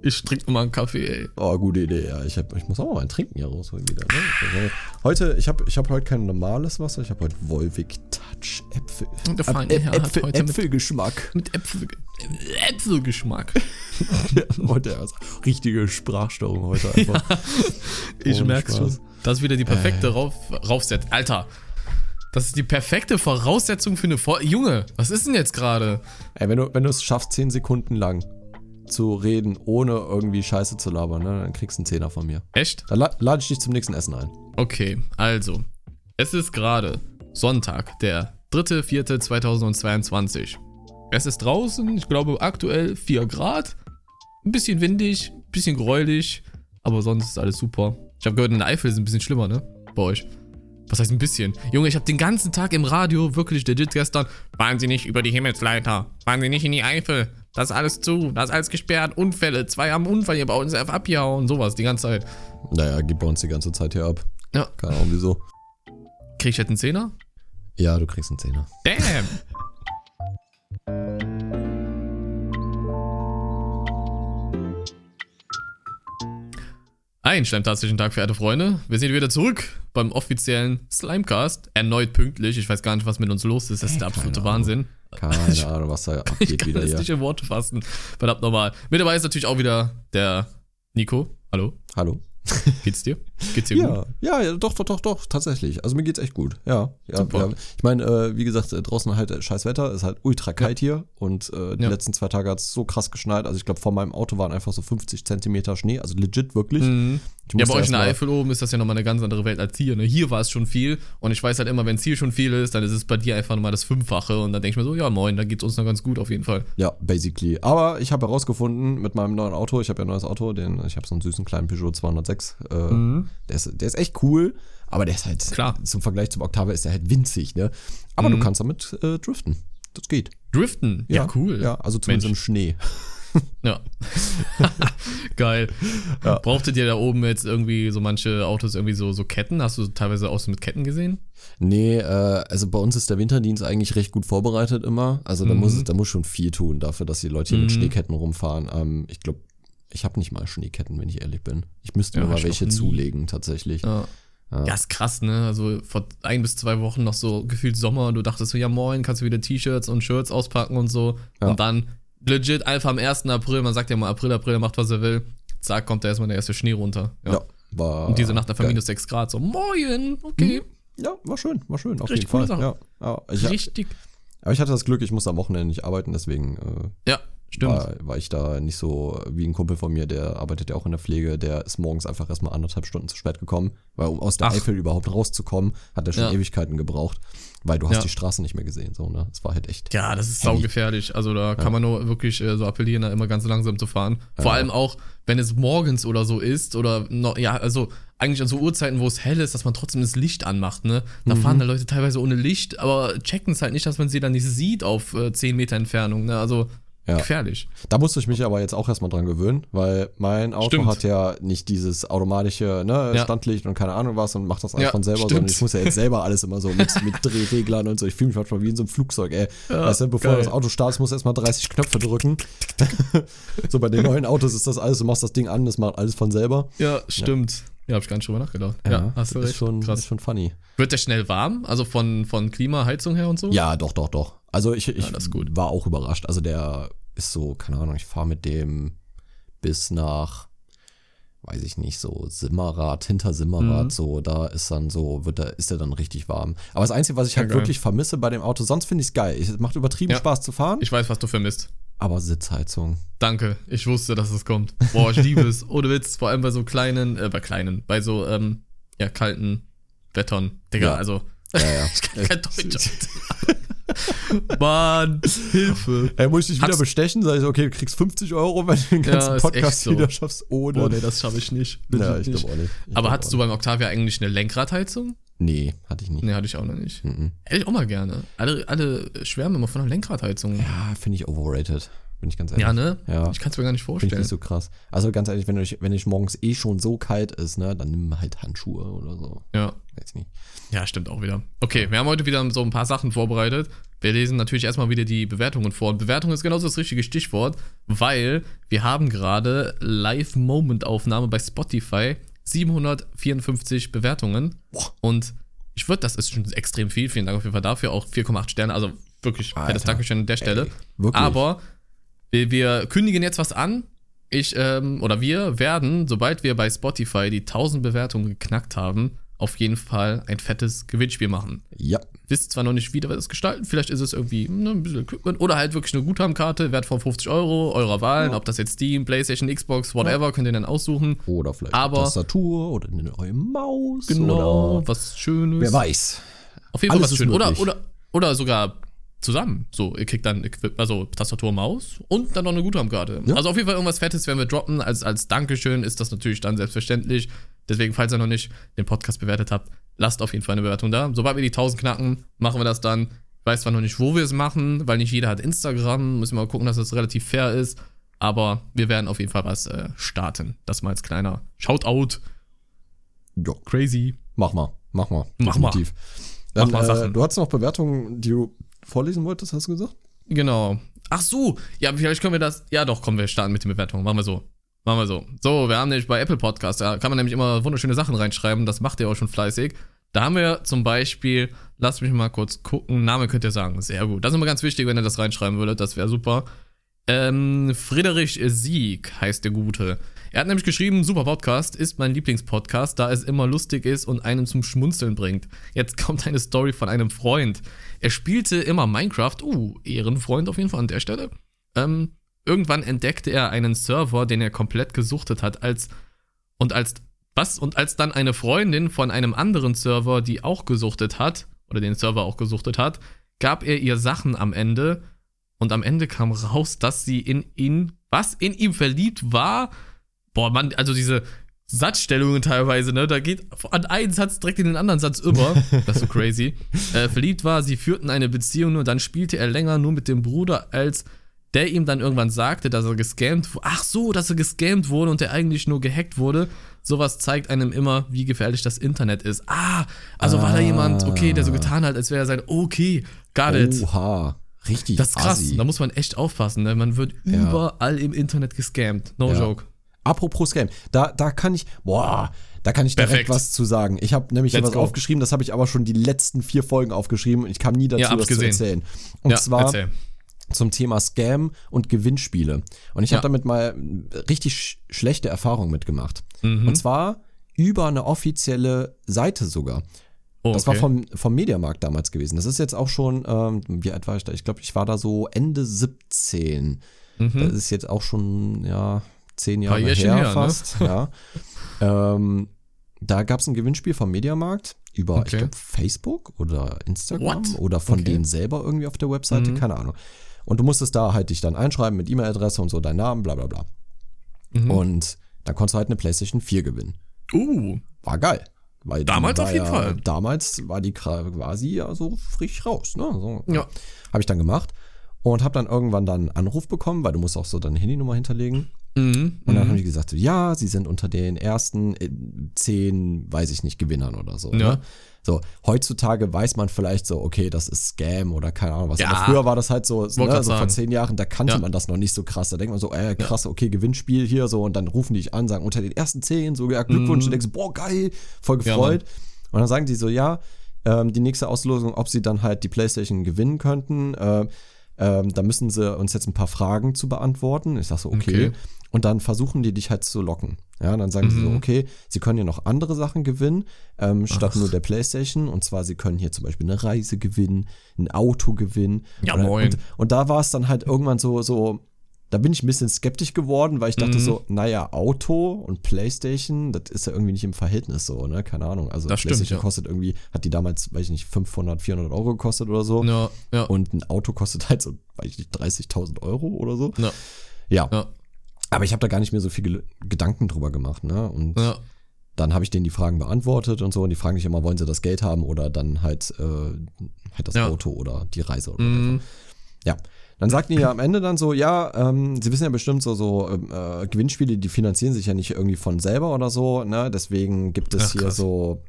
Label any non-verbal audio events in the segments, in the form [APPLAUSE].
Ich trinke mal einen Kaffee, ey. Oh, gute Idee, ja. Ich, hab, ich muss auch mal ein Trinken hier rausholen wieder. Ne? Heute, ich habe ich hab heute kein normales Wasser, ich habe heute Wolwig Touch Äpfel. Und der feine Herr hat Äpfel, heute mit- Äpfelgeschmack. Mit Äpfel, Äpfelgeschmack. Ja, [LAUGHS] heute also richtige Sprachstörung heute [LAUGHS] einfach. Ich Ohne merk's schon. Das ist wieder die perfekte Rauf Raufsetzung. Alter, das ist die perfekte Voraussetzung für eine Vor Junge, was ist denn jetzt gerade? Ey, wenn du, wenn du es schaffst, 10 Sekunden lang zu reden, ohne irgendwie Scheiße zu labern, ne, dann kriegst du einen Zehner von mir. Echt? Dann la lade ich dich zum nächsten Essen ein. Okay, also. Es ist gerade Sonntag, der 3.4.2022. Es ist draußen, ich glaube aktuell 4 Grad. Ein bisschen windig, ein bisschen gräulich, aber sonst ist alles super. Ich habe gehört, in der Eifel ist es ein bisschen schlimmer, ne? Bei euch. Was heißt ein bisschen? Junge, ich habe den ganzen Tag im Radio, wirklich legit gestern, fahren Sie nicht über die Himmelsleiter, fahren Sie nicht in die Eifel, das ist alles zu, das ist alles gesperrt, Unfälle, zwei haben Unfall hier bei uns einfach abgehauen, sowas die ganze Zeit. Naja, geht bei uns die ganze Zeit hier ab. Ja. Keine Ahnung wieso. Krieg ich jetzt einen Zehner? Ja, du kriegst einen Zehner. Damn! [LAUGHS] Ein schleimtastischen Tag, verehrte Freunde. Wir sind wieder zurück beim offiziellen Slimecast. Erneut pünktlich. Ich weiß gar nicht, was mit uns los ist. Das ist der absolute keine Ahnung. Wahnsinn. Keine [LAUGHS] Ahnung, was da [LAUGHS] Ich abgeht kann wieder das hier. nicht in Worte fassen. Verdammt nochmal. Mit dabei ist natürlich auch wieder der Nico. Hallo, Hallo? [LAUGHS] geht's dir? Geht's dir gut? Ja, ja, ja, doch, doch, doch, doch, tatsächlich. Also mir geht's echt gut. Ja, ja. Super. ja. Ich meine, äh, wie gesagt, äh, draußen halt äh, scheiß Wetter, ist halt ultra kalt hier und äh, die Ja. letzten zwei Tage hat's so krass geschneit. Also ich glaube, vor meinem Auto waren einfach so 50 Zentimeter Schnee, also legit wirklich. Mhm. Ja, bei euch in der Eifel oben ist das ja nochmal eine ganz andere Welt als hier. Ne? Hier war es schon viel und ich weiß halt immer, wenn es hier schon viel ist, dann ist es bei dir einfach nochmal das Fünffache und dann denke ich mir so, ja moin, da geht's uns noch ganz gut auf jeden Fall. Ja, basically. Aber ich habe herausgefunden mit meinem neuen Auto, ich habe ja ein neues Auto, den, ich habe so einen süßen kleinen Peugeot 206. Äh, der, ist, der ist echt cool, aber der ist halt, Klar. zum Vergleich zum Octavia ist der halt winzig, ne? Aber du kannst damit äh, driften. Das geht. Driften, ja, cool. Ja, also zumindest Mensch. im Schnee. [LAUGHS] Ja. [LAUGHS] Geil. Ja. Brauchtet ihr da oben jetzt irgendwie so manche Autos irgendwie so, so Ketten? Hast du teilweise auch so mit Ketten gesehen? Nee, äh, also bei uns ist der Winterdienst eigentlich recht gut vorbereitet immer. Also da, Mhm. muss, da muss schon viel tun dafür, dass die Leute hier mit Schneeketten rumfahren. Ähm, ich glaube, ich habe nicht mal Schneeketten, wenn ich ehrlich bin. Ich müsste Ja, mir mal welche nie. zulegen, tatsächlich. Ja. Ja, ist krass, ne? Also vor ein bis zwei Wochen noch so gefühlt Sommer. Du dachtest so, ja moin, kannst du wieder T-Shirts und Shirts auspacken und so. Ja. Und dann legit einfach am 1. April, man sagt ja mal April, April, er macht was er will. Zack, kommt da erstmal der erste Schnee runter. Ja. Ja, war. Und diese Nacht einfach geil. minus 6 Grad. So, moin, okay. Ja, war schön, war schön, auf Richtig jeden Fall. Ja, ja, ich, Richtig. aber ich hatte das Glück, ich musste am Wochenende nicht arbeiten, deswegen äh, Ja, stimmt. war, war ich da nicht so wie ein Kumpel von mir, der arbeitet ja auch in der Pflege, der ist morgens einfach erstmal anderthalb Stunden zu spät gekommen, weil um aus der Ach. Eifel überhaupt rauszukommen, hat er schon Ja. Ewigkeiten gebraucht, weil du hast Ja. die Straße nicht mehr gesehen, so, ne? Es war halt echt. Ja, das ist saugefährlich. Also da kann man nur wirklich äh, so appellieren, da immer ganz langsam zu fahren. Vor allem auch, wenn es morgens oder so ist oder noch, ja, also eigentlich an so Uhrzeiten, wo es hell ist, dass man trotzdem das Licht anmacht, ne? Da Mhm. fahren da Leute teilweise ohne Licht, aber checken es halt nicht, dass man sie dann nicht sieht auf äh, 10 Meter Entfernung, ne? Also Ja. gefährlich. Da musste ich mich aber jetzt auch erstmal dran gewöhnen, weil mein Auto Stimmt. hat ja nicht dieses automatische ne, Ja. Standlicht und keine Ahnung was und macht das alles Ja, von selber, stimmt. sondern ich muss ja jetzt selber alles immer so mit, mit [LAUGHS] Drehreglern und so. Ich fühle mich manchmal wie in so einem Flugzeug, ey. weißt du, bevor geil. das Auto startet, muss erstmal 30 Knöpfe drücken. [LAUGHS] so bei den neuen Autos ist das alles, du machst das Ding an, das macht alles von selber. Ja, stimmt. Ja, hab ich gar nicht drüber nachgedacht. Ja, hast du ist recht. Schon, Krass. Ist schon funny. Wird der schnell warm? Also von, von Klima, Heizung her und so? Ja, doch, doch, doch. Also ich, ich gut. war auch überrascht. Also der ist so, keine Ahnung, ich fahre mit dem bis nach, weiß ich nicht, so Simmerrad, hinter Simmerrad, Mhm. so, da ist dann so, wird der, ist der dann richtig warm. Aber das Einzige, was ich Ja, halt geil. wirklich vermisse bei dem Auto, sonst finde ich es geil. Es macht übertrieben Ja. Spaß zu fahren, Ich weiß, was du vermisst. aber Sitzheizung. Danke, ich wusste, dass es kommt. Boah, ich liebe es. Ohne Witz, vor allem bei so kleinen, äh, bei kleinen, bei so, ähm, ja, kalten Wettern. Digga, Ja. also, Ja, ja. [LAUGHS] ich kann kein Deutsch. [LAUGHS] [LAUGHS] Mann, Hilfe. Ey, muss ich dich wieder Hat's- bestechen? Sag ich, okay, du kriegst 50 Euro, wenn du den Ja, ganzen ist Podcast so. wieder schaffst ohne. Boah, nee, das schaffe ich nicht. ja, ich nicht. glaube auch nicht. Ich Aber hattest du beim Octavia eigentlich eine Lenkradheizung? Nee, hatte ich nicht. Nee, hatte ich auch noch nicht. Mhm. Hätte ich auch mal gerne. Alle, alle schwärmen immer von einer Lenkradheizung. Ja, finde ich overrated. Bin ich ganz ehrlich. Ja, ne? Ja. Ich kann es mir gar nicht Finde ich vorstellen. nicht so krass. Also ganz ehrlich, wenn euch, wenn euch morgens eh schon so kalt ist, ne, dann nimm halt Handschuhe oder so. ja. Weiß nicht. Ja, stimmt auch wieder. Okay, wir haben heute wieder so ein paar Sachen vorbereitet. Wir lesen natürlich erstmal wieder die Bewertungen vor. Und Bewertung ist genauso das richtige Stichwort, weil wir haben gerade Live-Moment-Aufnahme bei Spotify. 754 Bewertungen. Und ich würde, das ist schon extrem viel. Vielen Dank auf jeden Fall dafür. Auch 4,8 Sterne. Also wirklich fettes Alter. Dankeschön an der Stelle. Ey, wirklich. Aber wir, wir kündigen jetzt was an. Ich, ähm, oder wir werden, sobald wir bei Spotify die 1000 Bewertungen geknackt haben, auf jeden Fall ein fettes Gewinnspiel machen. Ja. Wisst zwar noch nicht, wie wir das gestalten, vielleicht ist es irgendwie ne, ein bisschen Equipment oder halt wirklich eine Guthabenkarte, Wert von 50 Euro, eurer Wahl, Ja. ob das jetzt Steam, Playstation, Xbox, whatever, könnt ihr dann aussuchen. Oder vielleicht Aber- eine Tastatur oder eine neue Maus. Genau, Oder was Schönes. wer weiß. Auf jeden Fall Alles was Schönes. Oder, möglich. oder, oder sogar zusammen. So, ihr kriegt dann also Tastatur, Maus und dann noch eine Guthabenkarte. Ja. Also auf jeden Fall irgendwas Fettes werden wir droppen. Als, als Dankeschön ist das natürlich dann selbstverständlich. Deswegen, falls ihr noch nicht den Podcast bewertet habt, lasst auf jeden Fall eine Bewertung da. Sobald wir die 1000 knacken, machen wir das dann. Ich weiß zwar noch nicht, wo wir es machen, weil nicht jeder hat Instagram. Müssen wir mal gucken, dass das relativ fair ist. Aber wir werden auf jeden Fall was äh, starten. Das mal als kleiner Shoutout. Ja, Crazy. mach mal. Mach mal. Mach mal. definitiv. Dann, Mach mal äh, Sachen. du hattest noch Bewertungen, die du vorlesen wolltest, hast du gesagt? Genau. Ach so, ja, vielleicht können wir das. Ja, doch, kommen wir starten mit den Bewertungen. Machen wir so. Machen wir so. So, wir haben nämlich bei Apple Podcast, da kann man nämlich immer wunderschöne Sachen reinschreiben. Das macht ihr auch schon fleißig. Da haben wir zum Beispiel, lasst mich mal kurz gucken. Name könnt ihr sagen. Sehr gut. Das ist immer ganz wichtig, wenn ihr das reinschreiben würdet. Das wäre super. Ähm, Friedrich Sieg heißt der Gute. Er hat nämlich geschrieben, super Podcast, ist mein Lieblingspodcast, da es immer lustig ist und einen zum Schmunzeln bringt. Jetzt kommt eine Story von einem Freund. Er spielte immer Minecraft, uh, Ehrenfreund auf jeden Fall an der Stelle. Ähm, irgendwann entdeckte er einen Server, den er komplett gesuchtet hat, als und als was und als dann eine Freundin von einem anderen Server, die auch gesuchtet hat oder den Server auch gesuchtet hat, gab er ihr Sachen am Ende und am Ende kam raus, dass sie in ihn was in ihm verliebt war. Boah, Mann, also diese Satzstellungen teilweise, ne? Da geht an einen Satz direkt in den anderen Satz über. [LAUGHS] Das ist so crazy. Äh, verliebt war, sie führten eine Beziehung und dann spielte er länger nur mit dem Bruder, als der ihm dann irgendwann sagte, dass er gescammt wurde. Ach so, dass er gescammt wurde und der eigentlich nur gehackt wurde. Sowas zeigt einem immer, wie gefährlich das Internet ist. Ah, also war da Ah. jemand, okay, der so getan hat, als wäre er sein, okay, got it. Oha. Richtig Das ist krass. assi. Da muss man echt aufpassen, ne? Man wird Ja. überall im Internet gescammt. No Ja. joke. Apropos Scam, da, da kann ich, boah, da kann ich direkt Perfekt. was zu sagen. Ich habe nämlich Let's was go. aufgeschrieben, das habe ich aber schon die letzten vier Folgen aufgeschrieben und ich kam nie dazu, Ja, das zu erzählen. Und ja, zwar erzähl. Zum Thema Scam und Gewinnspiele. Und ich Ja. habe damit mal richtig sch schlechte Erfahrungen mitgemacht. Mhm. Und zwar über eine offizielle Seite sogar. Oh, Das war okay. vom, vom Mediamarkt damals gewesen. Das ist jetzt auch schon, ähm, wie alt war ich da? Ich glaube, ich war da so Ende 17. Das Mhm. ist jetzt auch schon, ja, zehn Jahre her, her, ne? fast. [LAUGHS] Ja. ähm, da gab es ein Gewinnspiel vom Mediamarkt über, ich Okay. glaube, Facebook oder Instagram What? oder von Okay. denen selber irgendwie auf der Webseite, Mhm. keine Ahnung. Und du musstest da halt dich dann einschreiben mit E-Mail-Adresse und so, dein Namen, bla bla bla. Mhm. Und dann konntest du halt eine PlayStation 4 gewinnen. Uh, War geil. Weil Damals auf jeden ja, Fall. Damals war die quasi ja so frisch raus. Ne? So, Ja. Habe ich dann gemacht und habe dann irgendwann dann einen Anruf bekommen, weil du musst auch so deine Handynummer hinterlegen. mhm. Und dann mhm. haben die gesagt, so, ja, sie sind unter den ersten äh, zehn, weiß ich nicht, Gewinnern oder so. Ja. Ne? So, heutzutage weiß man vielleicht so, okay, das ist Scam oder keine Ahnung was. Ja. Aber früher war das halt so, ne, so vor sagen. zehn Jahren, da kannte Ja. man das noch nicht so krass. Da denkt man so, äh, krass, okay, Gewinnspiel hier so und dann rufen die dich an, sagen unter den ersten zehn, so, ja, Glückwunsch, Mhm. und denkst boah, geil, voll Ja, gefreut. und dann sagen die so, ja, ähm, die nächste Auslosung, ob sie dann halt die Playstation gewinnen könnten, äh, ähm, da müssen sie uns jetzt ein paar Fragen zu beantworten. Ich sag so, okay. Okay. Und dann versuchen die dich halt zu locken. Ja, dann sagen sie so, Mhm. okay, sie können ja noch andere Sachen gewinnen, ähm, statt Ach. nur der Playstation. Und zwar, sie können hier zum Beispiel eine Reise gewinnen, ein Auto gewinnen. Ja, Oder- moin. Und, und da war es dann halt irgendwann so, so, da bin ich ein bisschen skeptisch geworden, weil ich dachte Mhm. so, naja, Auto und Playstation, das ist ja irgendwie nicht im Verhältnis so, ne? Keine Ahnung. Also Das stimmt, Playstation ja. kostet irgendwie, hat die damals, weiß ich nicht, 500, 400 Euro gekostet oder so. Ja, ja. Und ein Auto kostet halt so, weiß ich nicht, 30.000 Euro oder so. Ja. Ja. Ja. Aber ich habe da gar nicht mehr so viele Gedanken drüber gemacht, ne? Und ja. dann habe ich denen die Fragen beantwortet und so. Und die fragen dich immer, wollen sie das Geld haben oder dann halt, äh, halt das. Auto oder die Reise oder Mhm. ja. Dann sagten die ja am Ende dann so, ja, ähm, sie wissen ja bestimmt so, so ähm, äh, Gewinnspiele, die finanzieren sich ja nicht irgendwie von selber oder so, ne? Deswegen gibt es Ach, hier krass. so,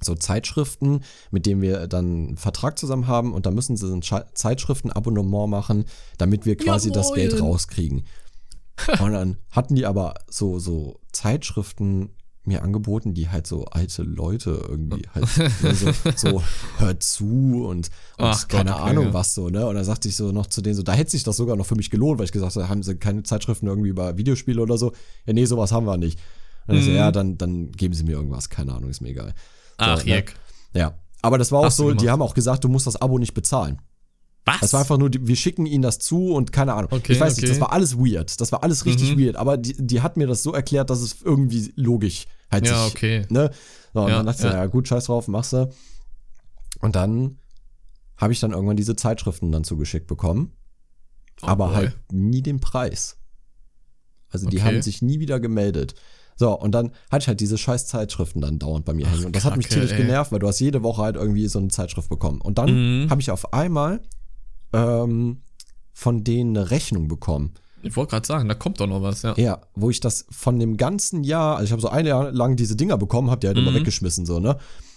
so Zeitschriften, mit denen wir dann einen Vertrag zusammen haben und da müssen sie ein Zeitschriftenabonnement machen, damit wir quasi das Jawohl. Geld rauskriegen. [LAUGHS] und dann hatten die aber so, so Zeitschriften mir angeboten, die halt so alte Leute irgendwie [LAUGHS] halt ne, so, so hört zu und, und Ach keine Gott, okay, Ahnung ja. was so, ne? Und dann sagte ich so noch zu denen so, da hätte sich das sogar noch für mich gelohnt, weil ich gesagt habe, haben sie keine Zeitschriften irgendwie über Videospiele oder so? Ja, nee, sowas haben wir nicht. Und ich so, Mhm. ja, dann, dann geben sie mir irgendwas, keine Ahnung, ist mir egal. Ach, ne? Jeck. Ja. Aber das war auch Hast so, die haben auch gesagt, du musst das Abo nicht bezahlen. Was? Das war einfach nur, wir schicken ihnen das zu und keine Ahnung. Okay, ich weiß nicht, okay. das war alles weird. Das war alles richtig Mhm. weird. Aber die, die hat mir das so erklärt, dass es irgendwie logisch halt ja, sich, okay. ne? So, und Ja, dann dachte ich, ja. ja gut, scheiß drauf, machst du. Und dann habe ich dann irgendwann diese Zeitschriften dann zugeschickt bekommen. Oh aber boy. halt nie den Preis. Also die Okay. haben sich nie wieder gemeldet. So, und dann hatte ich halt diese scheiß Zeitschriften dann dauernd bei mir hängen. Und das hat mich Kacke, tierisch ey. genervt, weil du hast jede Woche halt irgendwie so eine Zeitschrift bekommen. Und dann Mhm. habe ich auf einmal ähm, von denen eine Rechnung bekommen. Ich wollte gerade sagen, da kommt doch noch was, ja. Ja, wo ich das von dem ganzen Jahr, also ich habe so ein Jahr lang diese Dinger bekommen, hab die halt immer Mhm. weggeschmissen, so, ne?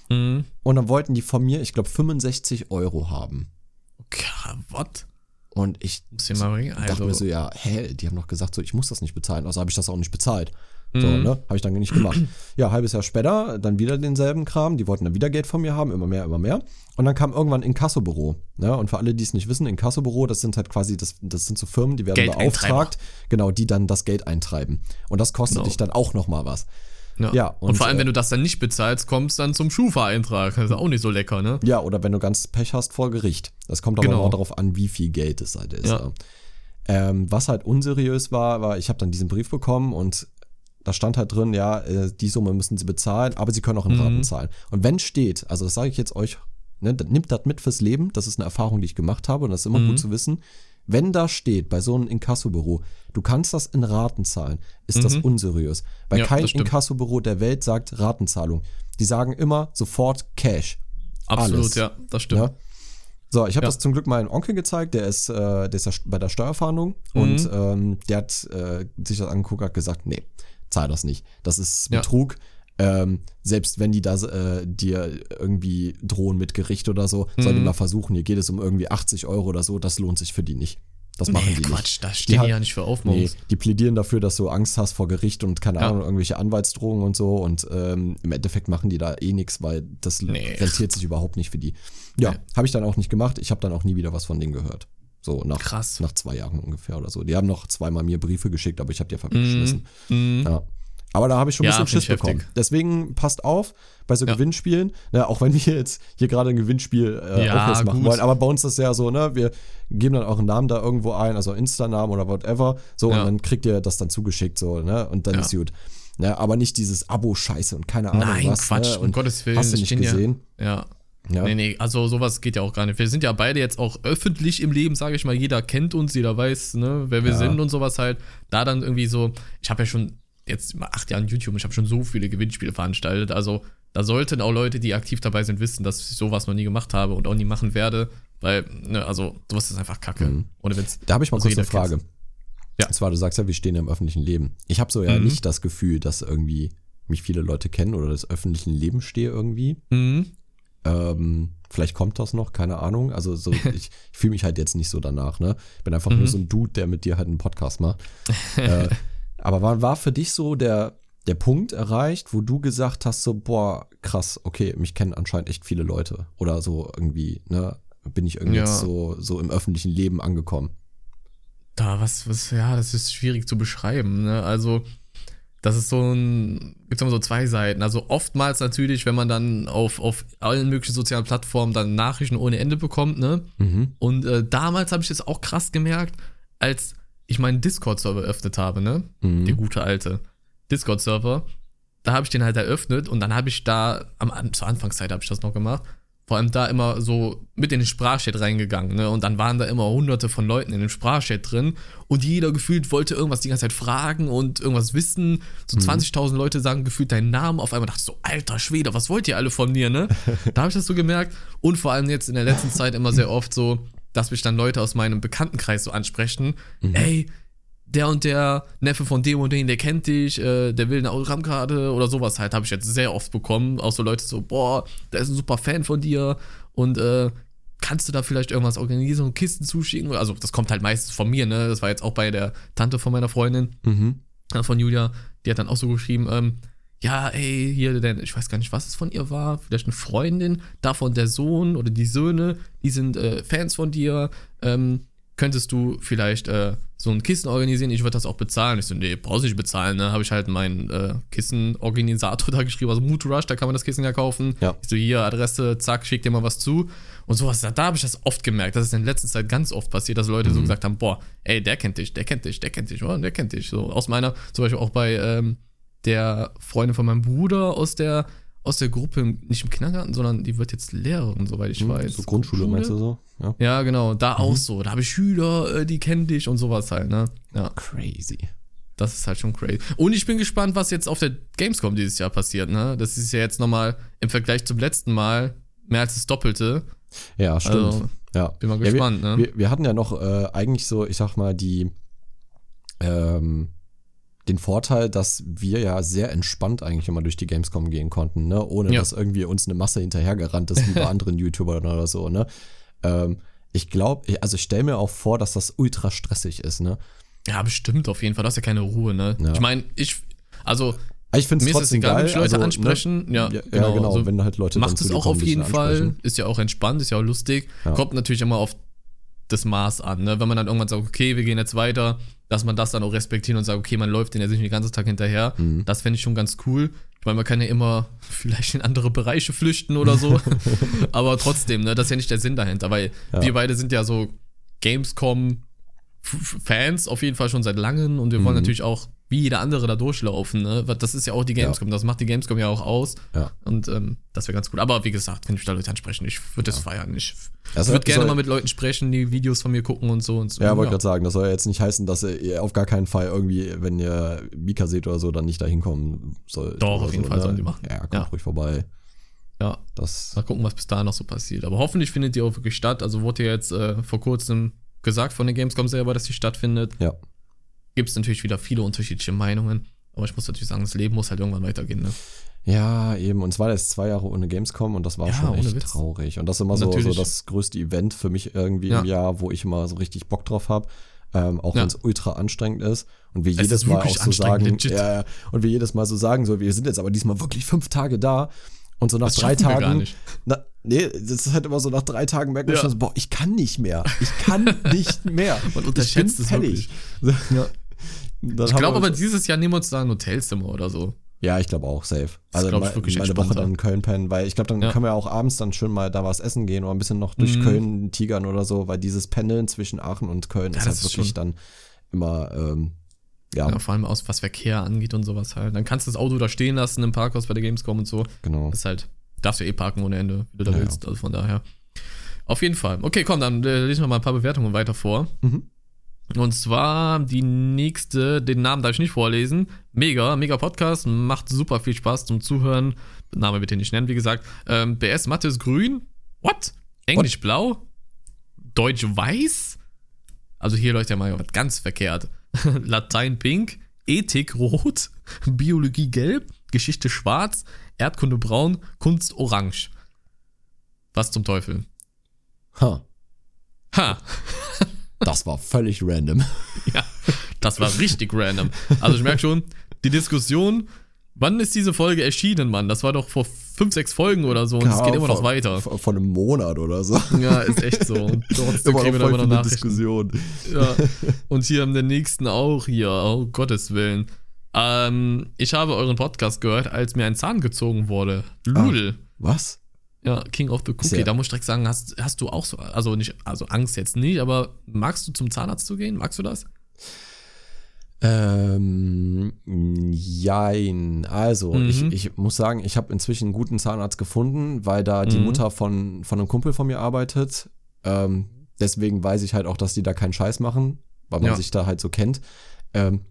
Mhm. Und dann wollten die von mir, ich glaube, 65 Euro haben. Okay, what? Und ich mal bringen? dachte Also, mir so, ja, hä, die haben doch gesagt, so, ich muss das nicht bezahlen, also habe ich das auch nicht bezahlt. So, Mhm. ne? Habe ich dann nicht gemacht. Ja, halbes Jahr später, dann wieder denselben Kram. Die wollten dann wieder Geld von mir haben, immer mehr, immer mehr. Und dann kam irgendwann Inkassobüro. Ne? Und für alle, die es nicht wissen, Inkassobüro, das sind halt quasi, das, das sind so Firmen, die werden beauftragt, genau, die dann das Geld eintreiben. Und das kostet Genau. dich dann auch nochmal was. ja. ja, und, und, vor allem, äh, wenn du das dann nicht bezahlst, kommst dann zum Schufa-Eintrag. Das ist auch nicht so lecker, ne? Ja, oder wenn du ganz Pech hast vor Gericht. Das kommt aber Genau. auch darauf an, wie viel Geld es halt ist. Ja. Ja. Ähm, was halt unseriös war, war, ich habe dann diesen Brief bekommen und da stand halt drin, ja, äh, die Summe müssen sie bezahlen, aber sie können auch in Mhm. Raten zahlen. Und wenn steht, also das sage ich jetzt euch, ne, nimmt das mit fürs Leben, das ist eine Erfahrung, die ich gemacht habe und das ist immer Mhm. gut zu wissen. Wenn da steht, bei so einem Inkassobüro, du kannst das in Raten zahlen, ist das Mhm. unseriös. Weil Ja, kein das. Inkassobüro der Welt sagt Ratenzahlung. Die sagen immer sofort Cash. Absolut, Alles. ja, das stimmt. Ja. So, ich habe Ja. das zum Glück meinem Onkel gezeigt, der ist, äh, der ist ja bei der Steuerfahndung Mhm. und ähm, der hat äh, sich das angeguckt, hat gesagt, nee, zahl das nicht. Das ist Ja. Ähm, selbst wenn die da äh, dir irgendwie drohen mit Gericht oder so, sollen die Mhm. mal versuchen, hier geht es um irgendwie 80 Euro oder so, das lohnt sich für die nicht. Das machen Nee, die Quatsch, nicht. da Die stehen hat- die ja nicht für auf, Nee, die plädieren dafür, dass du Angst hast vor Gericht und keine Ja. Ahnung, irgendwelche Anwaltsdrohungen und so. Und ähm, im Endeffekt machen die da eh nichts, weil das Nee. rentiert sich überhaupt nicht für die. Ja, Nee. habe ich dann auch nicht gemacht. Ich habe dann auch nie wieder was von denen gehört. So nach, Krass. nach zwei Jahren ungefähr oder so. Die haben noch zweimal mir Briefe geschickt, aber ich habe die einfach weggeschmissen. Mhm. Ja. Aber da habe ich schon ein Ja, bisschen Schiss ich heftig. bekommen. Deswegen passt auf bei so Ja. Gewinnspielen. Ne, auch wenn wir jetzt hier gerade ein Gewinnspiel äh, Ja, machen gut. wollen. Aber bei uns ist das ja so, ne? Wir geben dann auch einen Namen da irgendwo ein, also Insta-Namen oder whatever. So, und dann kriegt ihr das dann zugeschickt, so, ne? Und dann ist gut. Ne, aber nicht dieses Abo-Scheiße und keine Ahnung Nein, was. Quatsch, ne? um und Gottes Willen. Hast du ich nicht gesehen? Ja. Ja. Nee, nee, also sowas geht ja auch gar nicht. Wir sind ja beide jetzt auch öffentlich im Leben, sage ich mal. Jeder kennt uns, jeder weiß, ne, wer wir Ja. sind und sowas halt. Da dann irgendwie so, ich habe ja schon jetzt mal acht Jahren YouTube, ich habe schon so viele Gewinnspiele veranstaltet. Also da sollten auch Leute, die aktiv dabei sind, wissen, dass ich sowas noch nie gemacht habe und auch nie machen werde. Weil, ne, also sowas ist einfach Kacke. Mhm. Ohne Witz. Da habe ich mal Also kurz eine kennt's. Frage. Ja. Und zwar, du sagst ja, wir stehen ja im öffentlichen Leben. Ich habe so ja Mhm. nicht das Gefühl, dass irgendwie mich viele Leute kennen oder des öffentlichen Lebens stehe irgendwie. Mhm. Ähm, vielleicht kommt das noch, keine Ahnung. Also so, [LAUGHS] ich, ich fühle mich halt jetzt nicht so danach, ne? Bin einfach Mhm. nur so ein Dude, der mit dir halt einen Podcast macht. [LAUGHS] äh, aber wann war für dich so der, der Punkt erreicht, wo du gesagt hast, so, boah, krass, okay, mich kennen anscheinend echt viele Leute. Oder so irgendwie, ne? Bin ich irgendwie Ja. jetzt so, so im öffentlichen Leben angekommen. Da, was, was, ja, das ist schwierig zu beschreiben, ne? Also, das ist so ein, gibt immer so zwei Seiten. Also oftmals natürlich, wenn man dann auf, auf allen möglichen sozialen Plattformen dann Nachrichten ohne Ende bekommt, ne? Mhm. Und äh, damals habe ich das auch krass gemerkt, als ich meinen Discord-Server eröffnet habe, ne? Mhm. Der gute alte Discord-Server. Da habe ich den halt eröffnet und dann habe ich da, am, zur Anfangszeit habe ich das noch gemacht, vor allem da immer so mit in den Sprachchat reingegangen, ne? Und dann waren da immer hunderte von Leuten in dem Sprachchat drin und jeder gefühlt wollte irgendwas die ganze Zeit fragen und irgendwas wissen. So 20.000 Leute sagen gefühlt deinen Namen. Auf einmal dachte ich so, alter Schwede, was wollt ihr alle von mir, ne? [LAUGHS] da habe ich das so gemerkt. Und vor allem jetzt in der letzten Zeit immer sehr oft so, dass mich dann Leute aus meinem Bekanntenkreis so ansprechen, ey, der und der Neffe von dem und dem, der kennt dich, äh, der will eine Autogrammkarte oder sowas halt, habe ich jetzt sehr oft bekommen. Auch so Leute so, boah, der ist ein super Fan von dir und äh, kannst du da vielleicht irgendwas organisieren und Kisten zuschicken? Also das kommt halt meistens von mir, ne? Das war jetzt auch bei der Tante von meiner Freundin, Mhm. äh, von Julia, die hat dann auch so geschrieben, ähm, ja, ey, hier, denn ich weiß gar nicht, was es von ihr war, vielleicht eine Freundin, davon der Sohn oder die Söhne, die sind äh, Fans von dir, ähm, könntest du vielleicht äh, so ein Kissen organisieren, ich würde das auch bezahlen. Ich so, nee, brauchst du nicht bezahlen, ne? Habe ich halt meinen äh, Kissenorganisator [LAUGHS] da geschrieben, also Mood Rush, da kann man das Kissen ja kaufen. Ja. Ich so, hier, Adresse, zack, schick dir mal was zu. Und sowas, da, da habe ich das oft gemerkt, das ist in letzter Zeit ganz oft passiert, dass Leute so gesagt haben, boah, ey, der kennt dich, der kennt dich, der kennt dich, oh, der kennt dich. So aus meiner, zum Beispiel auch bei ähm, der Freundin von meinem Bruder aus der, aus der Gruppe, nicht im Kindergarten, sondern die wird jetzt Lehrerin, soweit ich weiß. Hm, So Grundschule, meinst du so? Ja. Ja, genau, da Mhm. auch so. Da habe ich Schüler, äh, die kennen dich und sowas halt, ne? Ja, Crazy. das ist halt schon crazy. Und ich bin gespannt, was jetzt auf der Gamescom dieses Jahr passiert, ne? Das ist ja jetzt nochmal im Vergleich zum letzten Mal mehr als das Doppelte. Ja, stimmt. Also, ja. bin mal Ja, gespannt, wir, ne? wir, wir hatten ja noch äh, eigentlich so, ich sag mal, die ähm, den Vorteil, dass wir ja sehr entspannt eigentlich immer durch die Gamescom gehen konnten, ne? Ohne Ja. dass irgendwie uns eine Masse hinterhergerannt ist, wie bei [LAUGHS] anderen YouTubern oder so, ne? Ähm, ich glaube, also ich stelle mir auch vor, dass das ultra stressig ist, ne? Ja, bestimmt auf jeden Fall. Du hast ja keine Ruhe, ne? Ja. Ich meine, ich, also Ich finde es trotzdem egal, geil. wenn ich Leute also, ansprechen. Ne? Ja, ja, genau. genau, genau Also wenn halt Leute macht es auch auf jeden Fall. Ist ja auch entspannt, ist ja auch lustig. Ja. Kommt natürlich immer auf das Maß an, ne? Wenn man dann irgendwann sagt, okay, wir gehen jetzt weiter, dass man das dann auch respektiert und sagt, okay, man läuft den ja nicht den ganzen Tag hinterher. Mhm. Das fände ich schon ganz cool. Ich meine, man kann ja immer [LAUGHS] vielleicht in andere Bereiche flüchten oder so. [LAUGHS] Aber trotzdem, ne, das ist ja nicht der Sinn dahinter, weil Ja. wir beide sind ja so Gamescom-Fans auf jeden Fall schon seit langem und wir wollen Mhm. natürlich auch wie jeder andere da durchlaufen, ne? Das ist ja auch die Gamescom, das macht die Gamescom ja auch aus. Ja. Und ähm, das wäre ganz gut. Aber wie gesagt, wenn mich da Leute ansprechen, ich würde das feiern. Ich Also, würde gerne mal mit Leuten sprechen, die Videos von mir gucken und so und so. Ja, wollte gerade sagen, das soll ja jetzt nicht heißen, dass ihr auf gar keinen Fall irgendwie, wenn ihr Mika seht oder so, dann nicht da hinkommen sollt. Doch, auf jeden so, Fall ne? sollen die machen. Ja, kommt Ja. ruhig vorbei. ja. Das, Mal gucken, was bis dahin noch so passiert. Aber hoffentlich findet die auch wirklich statt. Also wurde ja jetzt äh, vor kurzem gesagt von der Gamescom selber, dass sie stattfindet. ja. Gibt es natürlich wieder viele unterschiedliche Meinungen. Aber ich muss natürlich sagen, das Leben muss halt irgendwann weitergehen. Ne? Ja, eben. Und es war jetzt zwei Jahre ohne Gamescom und das war Ja, schon echt traurig. Und das ist immer so, so das größte Event für mich irgendwie Ja. im Jahr, wo ich immer so richtig Bock drauf habe. Ähm, auch Ja. wenn es ultra anstrengend ist. Und wir Es jedes ist Mal wirklich auch so sagen, ja, und wir jedes Mal so sagen, so, wir sind jetzt aber diesmal wirklich fünf Tage da. Und so nach Das drei Tagen, nicht. Na, nee, das ist halt immer so, nach drei Tagen merkt man Ja. schon so, boah, ich kann nicht mehr. Ich kann [LAUGHS] nicht mehr. Man unterschätzt es fertig. Ja. Ich glaube aber, dieses Jahr nehmen wir uns da ein Hotelzimmer oder so. Ja, ich glaube auch, safe. Also glaub ich mal, wirklich mal eine Woche dann in Köln pennen, weil ich glaube, dann Ja. können wir auch abends dann schön mal da was essen gehen oder ein bisschen noch durch Mhm. Köln tigern oder so, weil dieses Pendeln zwischen Aachen und Köln Ja, ist halt wirklich dann immer, ähm, ja, Ja, vor allem aus, was Verkehr angeht und sowas halt. Dann kannst du das Auto da stehen lassen im Parkhaus bei der Gamescom und so. genau. Das ist halt, darfst du eh parken ohne Ende, wie du da willst. Also von daher. Auf jeden Fall. Okay, komm, dann äh, lesen wir mal ein paar Bewertungen weiter vor. Mhm. Und zwar die nächste, den Namen darf ich nicht vorlesen. Mega, mega Podcast, macht super viel Spaß zum Zuhören. Name bitte nicht nennen, wie gesagt. Ähm, BS Mathe ist grün. What? Englisch blau? Deutsch weiß? Also hier läuft ja mal was ganz verkehrt. [LAUGHS] Latein pink, Ethik rot, Biologie gelb, Geschichte schwarz, Erdkunde braun, Kunst orange. Was zum Teufel? Ha, Ha! [LAUGHS] das war völlig random. [LAUGHS] Ja, das war richtig random. Also ich merke schon, die Diskussion, wann ist diese Folge erschienen, Mann? Das war doch vor fünf, sechs Folgen oder so und es Ja, geht immer noch weiter. Von, von einem Monat oder so. Ja, ist echt so. Und [LAUGHS] trotzdem Immer kriegen wir da immer noch Nachrichten. Diskussionen. Ja. [LAUGHS] Und hier in der nächsten auch hier, oh Gottes Willen. Ähm, ich habe euren Podcast gehört, als mir ein Zahn gezogen wurde. Lul. Was? Ja, King of the Cookie. Sehr- Da muss ich direkt sagen, hast, hast du auch so, also nicht, also Angst jetzt nicht, aber magst du zum Zahnarzt zu gehen? Magst du das? Ähm, jein. Also, Mhm. ich, ich muss sagen, ich habe inzwischen einen guten Zahnarzt gefunden, weil da die Mhm. Mutter von, von einem Kumpel von mir arbeitet. Ähm, deswegen weiß ich halt auch, dass die da keinen Scheiß machen, weil man Ja. sich da halt so kennt. Ähm,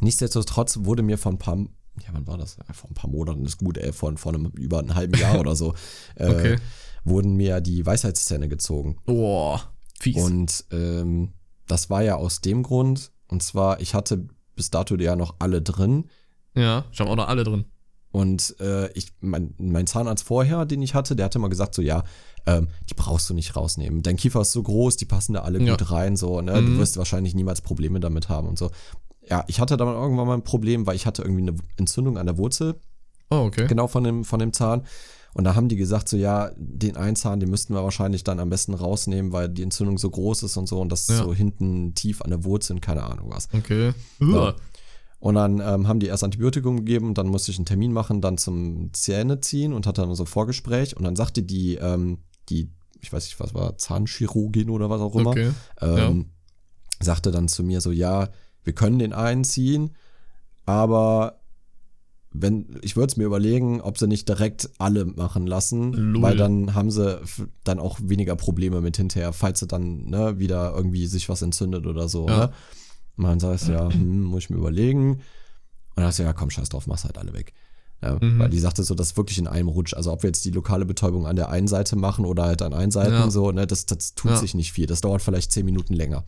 nichtsdestotrotz wurde mir vor ein paar, ja, wann war das? Vor ein paar Monaten ist gut, ey, von, von einem, über einem halben Jahr oder so, [LAUGHS] äh, Okay. wurden mir die Weisheitszähne gezogen. Boah, fies. Und ähm, das war ja aus dem Grund, Und zwar, ich hatte bis dato ja noch alle drin. Ja, ich habe auch noch alle drin. Und äh, ich, mein, mein Zahnarzt vorher, den ich hatte, der hatte mal gesagt, so ja, ähm, die brauchst du nicht rausnehmen. Dein Kiefer ist so groß, die passen da alle Ja. gut rein, so, ne? Mhm. Du wirst wahrscheinlich niemals Probleme damit haben und so. Ja, ich hatte dann irgendwann mal ein Problem, weil ich hatte irgendwie eine Entzündung an der Wurzel, Oh, okay. genau von dem, von dem Zahn. Und da haben die gesagt, so ja, den einen Zahn, den müssten wir wahrscheinlich dann am besten rausnehmen, weil die Entzündung so groß ist und so und das Ja. so hinten tief an der Wurzel und keine Ahnung was. Okay. Ja. Und dann ähm, haben die erst Antibiotikum gegeben und dann musste ich einen Termin machen, dann zum Zähne ziehen und hatte dann so ein Vorgespräch und dann sagte die, ähm, die, ich weiß nicht, was war, Zahnchirurgin oder was auch immer, Okay. ähm, sagte dann zu mir so, ja, wir können den einziehen, aber wenn, ich würde es mir überlegen, ob sie nicht direkt alle machen lassen, Lul. weil dann haben sie dann auch weniger Probleme mit hinterher, falls sie dann ne, wieder irgendwie sich was entzündet oder so. Ja. Ne? Und dann sagst du, ja, hm, muss ich mir überlegen. Und dann sagst du, ja, komm, scheiß drauf, mach's halt alle weg. Ja, Mhm. Weil die sagte so, das ist wirklich in einem Rutsch. Also ob wir jetzt die lokale Betäubung an der einen Seite machen oder halt an einen Seiten Ja. so, ne, das, das tut sich nicht viel. Das dauert vielleicht zehn Minuten länger.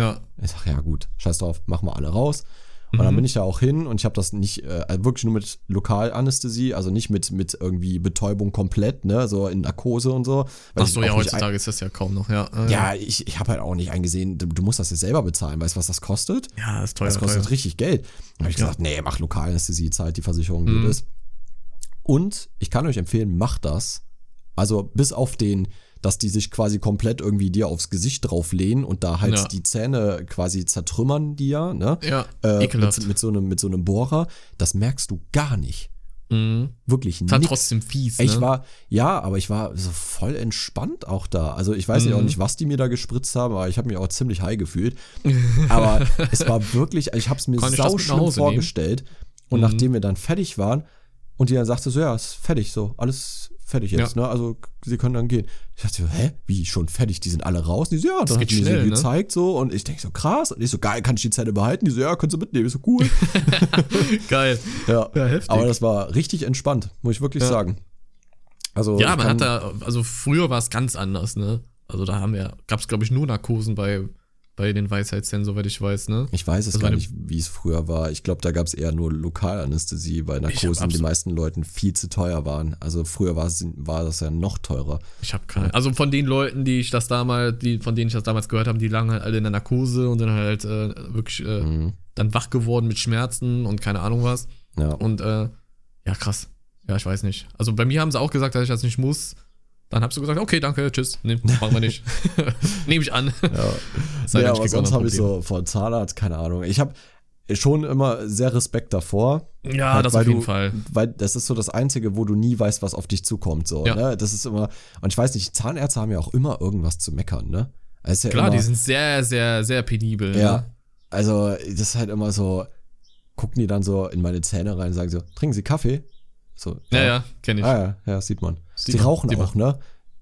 Ja. Ich sag, ja gut, scheiß drauf, machen wir alle raus. Und dann Mhm. bin ich da auch hin und ich habe das nicht, äh, also wirklich nur mit Lokalanästhesie, also nicht mit, mit irgendwie Betäubung komplett, ne, so in Narkose und so. weil Ach ich so, auch ja, heutzutage ist das ja kaum noch, ja. Ein, ja, ich, ich habe halt auch nicht eingesehen, du, du musst das jetzt selber bezahlen, weißt du, was das kostet? Ja, ist teuer. Das kostet teuer. richtig Geld. Dann habe ich Ja. gesagt, nee, mach Lokalanästhesie, zahlt die Versicherung, wie Mhm. das. Und ich kann euch empfehlen, macht das. Also bis auf den, dass die sich quasi komplett irgendwie dir aufs Gesicht drauflehnen und da halt Ja. die Zähne quasi zertrümmern dir, ne? Ja, Äh, mit, mit, so einem, mit so einem Bohrer, das merkst du gar nicht. Mhm. Wirklich halt nix. trotzdem fies, Ich ne? war, ja, aber ich war so voll entspannt auch da. Also ich weiß ja auch Mhm. nicht, was die mir da gespritzt haben, aber ich habe mich auch ziemlich high gefühlt. [LAUGHS] aber es war wirklich, ich habe es mir Kann ich sau schlimm Hause nehmen? vorgestellt. Und Mhm. nachdem wir dann fertig waren und die dann sagte so, ja, ist fertig, so, alles fertig jetzt, ne? Also sie können dann gehen. Ich dachte so, hä, wie, schon fertig? Die sind alle raus? Und die so, ja, dann hat die mir so ne? gezeigt so und ich denke so, krass. Und ich so, geil, kann ich die Zähne behalten? Die so, ja, können sie mitnehmen. Ich so, cool. [LAUGHS] Geil. ja. Ja, heftig. Aber das war richtig entspannt, muss ich wirklich Ja. sagen. Also Ja, man hat da, also früher war es ganz anders, ne? Also da haben wir, gab es glaube ich nur Narkosen bei, bei den Weisheitszähnen, soweit ich weiß, ne? Ich weiß es Das gar nicht, wie es früher war. Ich glaube, da gab es eher nur Lokalanästhesie, weil Narkosen die meisten Leuten viel zu teuer waren. Also früher war, es, war das ja noch teurer. Ich habe keine. Also von den Leuten, die ich das damals, die, von denen ich das damals gehört habe, die lagen halt alle in der Narkose und dann halt äh, wirklich äh, Mhm. dann wach geworden mit Schmerzen und keine Ahnung was. Ja. Und äh, ja, krass. Ja, ich weiß nicht. Also bei mir haben sie auch gesagt, dass ich das nicht muss. Dann hast du gesagt, okay, danke, tschüss. Nee, [LAUGHS] machen wir nicht. [LAUGHS] Nehme ich an. ja. [LAUGHS] Ja aber sonst habe ich so von Zahnarzt, keine Ahnung. Ich habe schon immer sehr Respekt davor. Ja, Halt, das auf jeden du, Fall. Weil das ist so das Einzige, wo du nie weißt, was auf dich zukommt. So, Ja. ne? Das ist immer, und ich weiß nicht, Zahnärzte haben ja auch immer irgendwas zu meckern, ne? Ja Klar, immer, die sind sehr, sehr, sehr penibel. Ja. Ne? Also, das ist halt immer so, gucken die dann so in meine Zähne rein und sagen so, trinken Sie Kaffee? So, Ja, ja, kenne ich. Ah, ja, ja, sieht man. Sie man, rauchen man. auch, ne?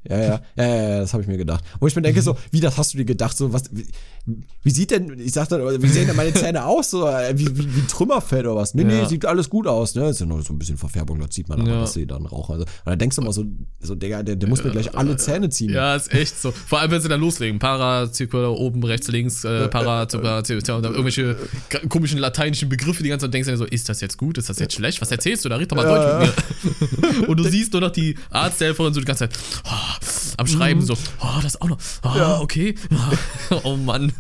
Ja, ja, ja, ja, das habe ich mir gedacht. Wo ich mir denke, so, wie das hast du dir gedacht? So, was, wie, wie sieht denn, ich sag dann, wie sehen denn meine Zähne aus? So, äh, wie, wie, wie ein Trümmerfeld oder was? Nee, nee, Ja. sieht alles gut aus, ne? Ist ja nur so ein bisschen Verfärbung, das sieht man aber, Ja. dass sie dann rauchen. Also, und dann denkst du immer so, so Digga, der, der muss mir gleich alle Zähne ziehen. Ja, ist echt so. Vor allem, wenn sie dann loslegen. Parazirkular oben, rechts, links, äh, Parazirkular, und dann irgendwelche komischen lateinischen Begriffe die ganze Zeit und denkst dir so, ist das jetzt gut, ist das jetzt schlecht? Was erzählst du da? Red doch mal. Deutsch mit mir. [LAUGHS] und du siehst nur noch die Arzthelferin so die ganze Zeit oh, am Schreiben so, oh, das auch noch, oh, Mhm. Ja. okay. [LAUGHS] oh Mann.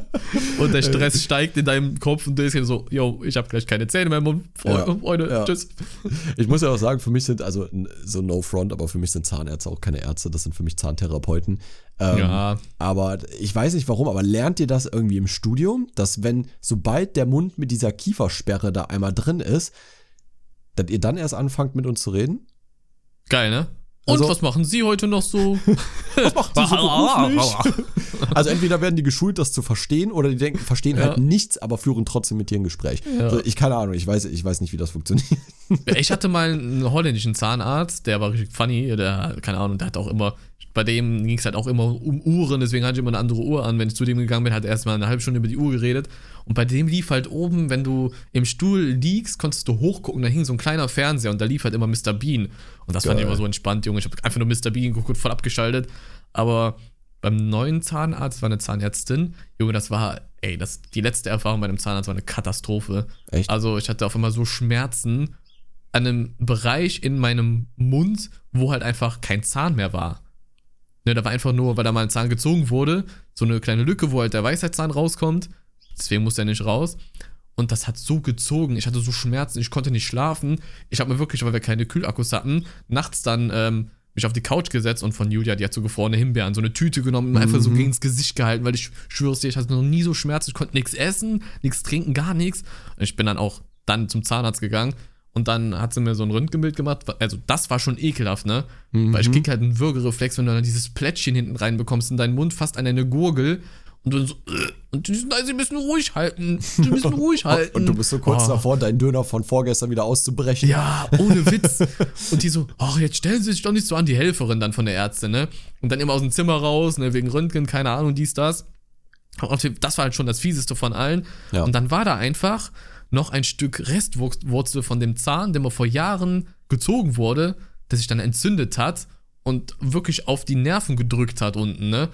[LAUGHS] und der Stress steigt in deinem Kopf und du denkst so, yo, ich habe gleich keine Zähne mehr im Mund. Freunde, Ja. Tschüss. Ich muss ja auch sagen, für mich sind, also so no front, aber für mich sind Zahnärzte auch keine Ärzte, das sind für mich Zahntherapeuten. Ähm, Ja. Aber ich weiß nicht warum, aber lernt ihr das irgendwie im Studium, dass wenn, sobald der Mund mit dieser Kiefersperre da einmal drin ist, dass ihr dann erst anfangt mit uns zu reden? Geil, ne? Und Also- was machen Sie heute noch so? [LAUGHS] Was macht sie so beruflich? Also entweder werden die geschult, das zu verstehen, oder die denken, verstehen halt Ja. nichts, aber führen trotzdem mit dir ein Gespräch. Ja. Also ich keine Ahnung, ich weiß, ich weiß nicht, wie das funktioniert. Ich hatte mal einen holländischen Zahnarzt, der war richtig funny, der, keine Ahnung, der hat auch immer, bei dem ging es halt auch immer um Uhren, deswegen hatte ich immer eine andere Uhr an. Wenn ich zu dem gegangen bin, hat er erstmal eine halbe Stunde über die Uhr geredet. Und bei dem lief halt oben, wenn du im Stuhl liegst, konntest du hochgucken, da hing so ein kleiner Fernseher und da lief halt immer Mr. Bean. Und das fand ich Geil. immer so entspannt, Junge. Ich habe einfach nur Mr. Bean geguckt, voll abgeschaltet. Aber beim neuen Zahnarzt, war eine Zahnärztin. Junge, das war, ey, das, die letzte Erfahrung bei einem Zahnarzt war eine Katastrophe. Echt? Also ich hatte auf einmal so Schmerzen an einem Bereich in meinem Mund, wo halt einfach kein Zahn mehr war. Ne, da war einfach nur, weil da mal ein Zahn gezogen wurde, so eine kleine Lücke, wo halt der Weisheitszahn rauskommt. Deswegen musste er nicht raus. Und das hat so gezogen. Ich hatte so Schmerzen, ich konnte nicht schlafen. Ich habe mir wirklich, weil wir keine Kühlakkus hatten, nachts dann ähm, mich auf die Couch gesetzt und von Julia, die hat so gefrorene Himbeeren, so eine Tüte genommen und einfach so gegen das Gesicht gehalten, weil ich schwöre dir, ich hatte noch nie so Schmerzen. Ich konnte nichts essen, nichts trinken, gar nichts. Und ich bin dann auch dann zum Zahnarzt gegangen und dann hat sie mir so ein Röntgenbild gemacht. Also, das war schon ekelhaft, ne? Weil ich krieg halt einen Würgereflex, wenn du dann dieses Plättchen hinten reinbekommst in deinen Mund, fast an eine Gurgel. Und du so, äh, und die müssen also ein bisschen ruhig halten. Die müssen [LAUGHS] ruhig halten. Und du bist so kurz Oh. davor, deinen Döner von vorgestern wieder auszubrechen. Ja, ohne Witz. [LAUGHS] Und die so, ach, jetzt stellen Sie sich doch nicht so an, die Helferin dann von der Ärztin, ne? Und dann immer aus dem Zimmer raus, ne, wegen Röntgen, keine Ahnung, dies, das. Und Das war halt schon das Fieseste von allen. Ja. Und dann war da einfach noch ein Stück Restwurzel von dem Zahn, der mal vor Jahren gezogen wurde, der sich dann entzündet hat und wirklich auf die Nerven gedrückt hat unten, ne?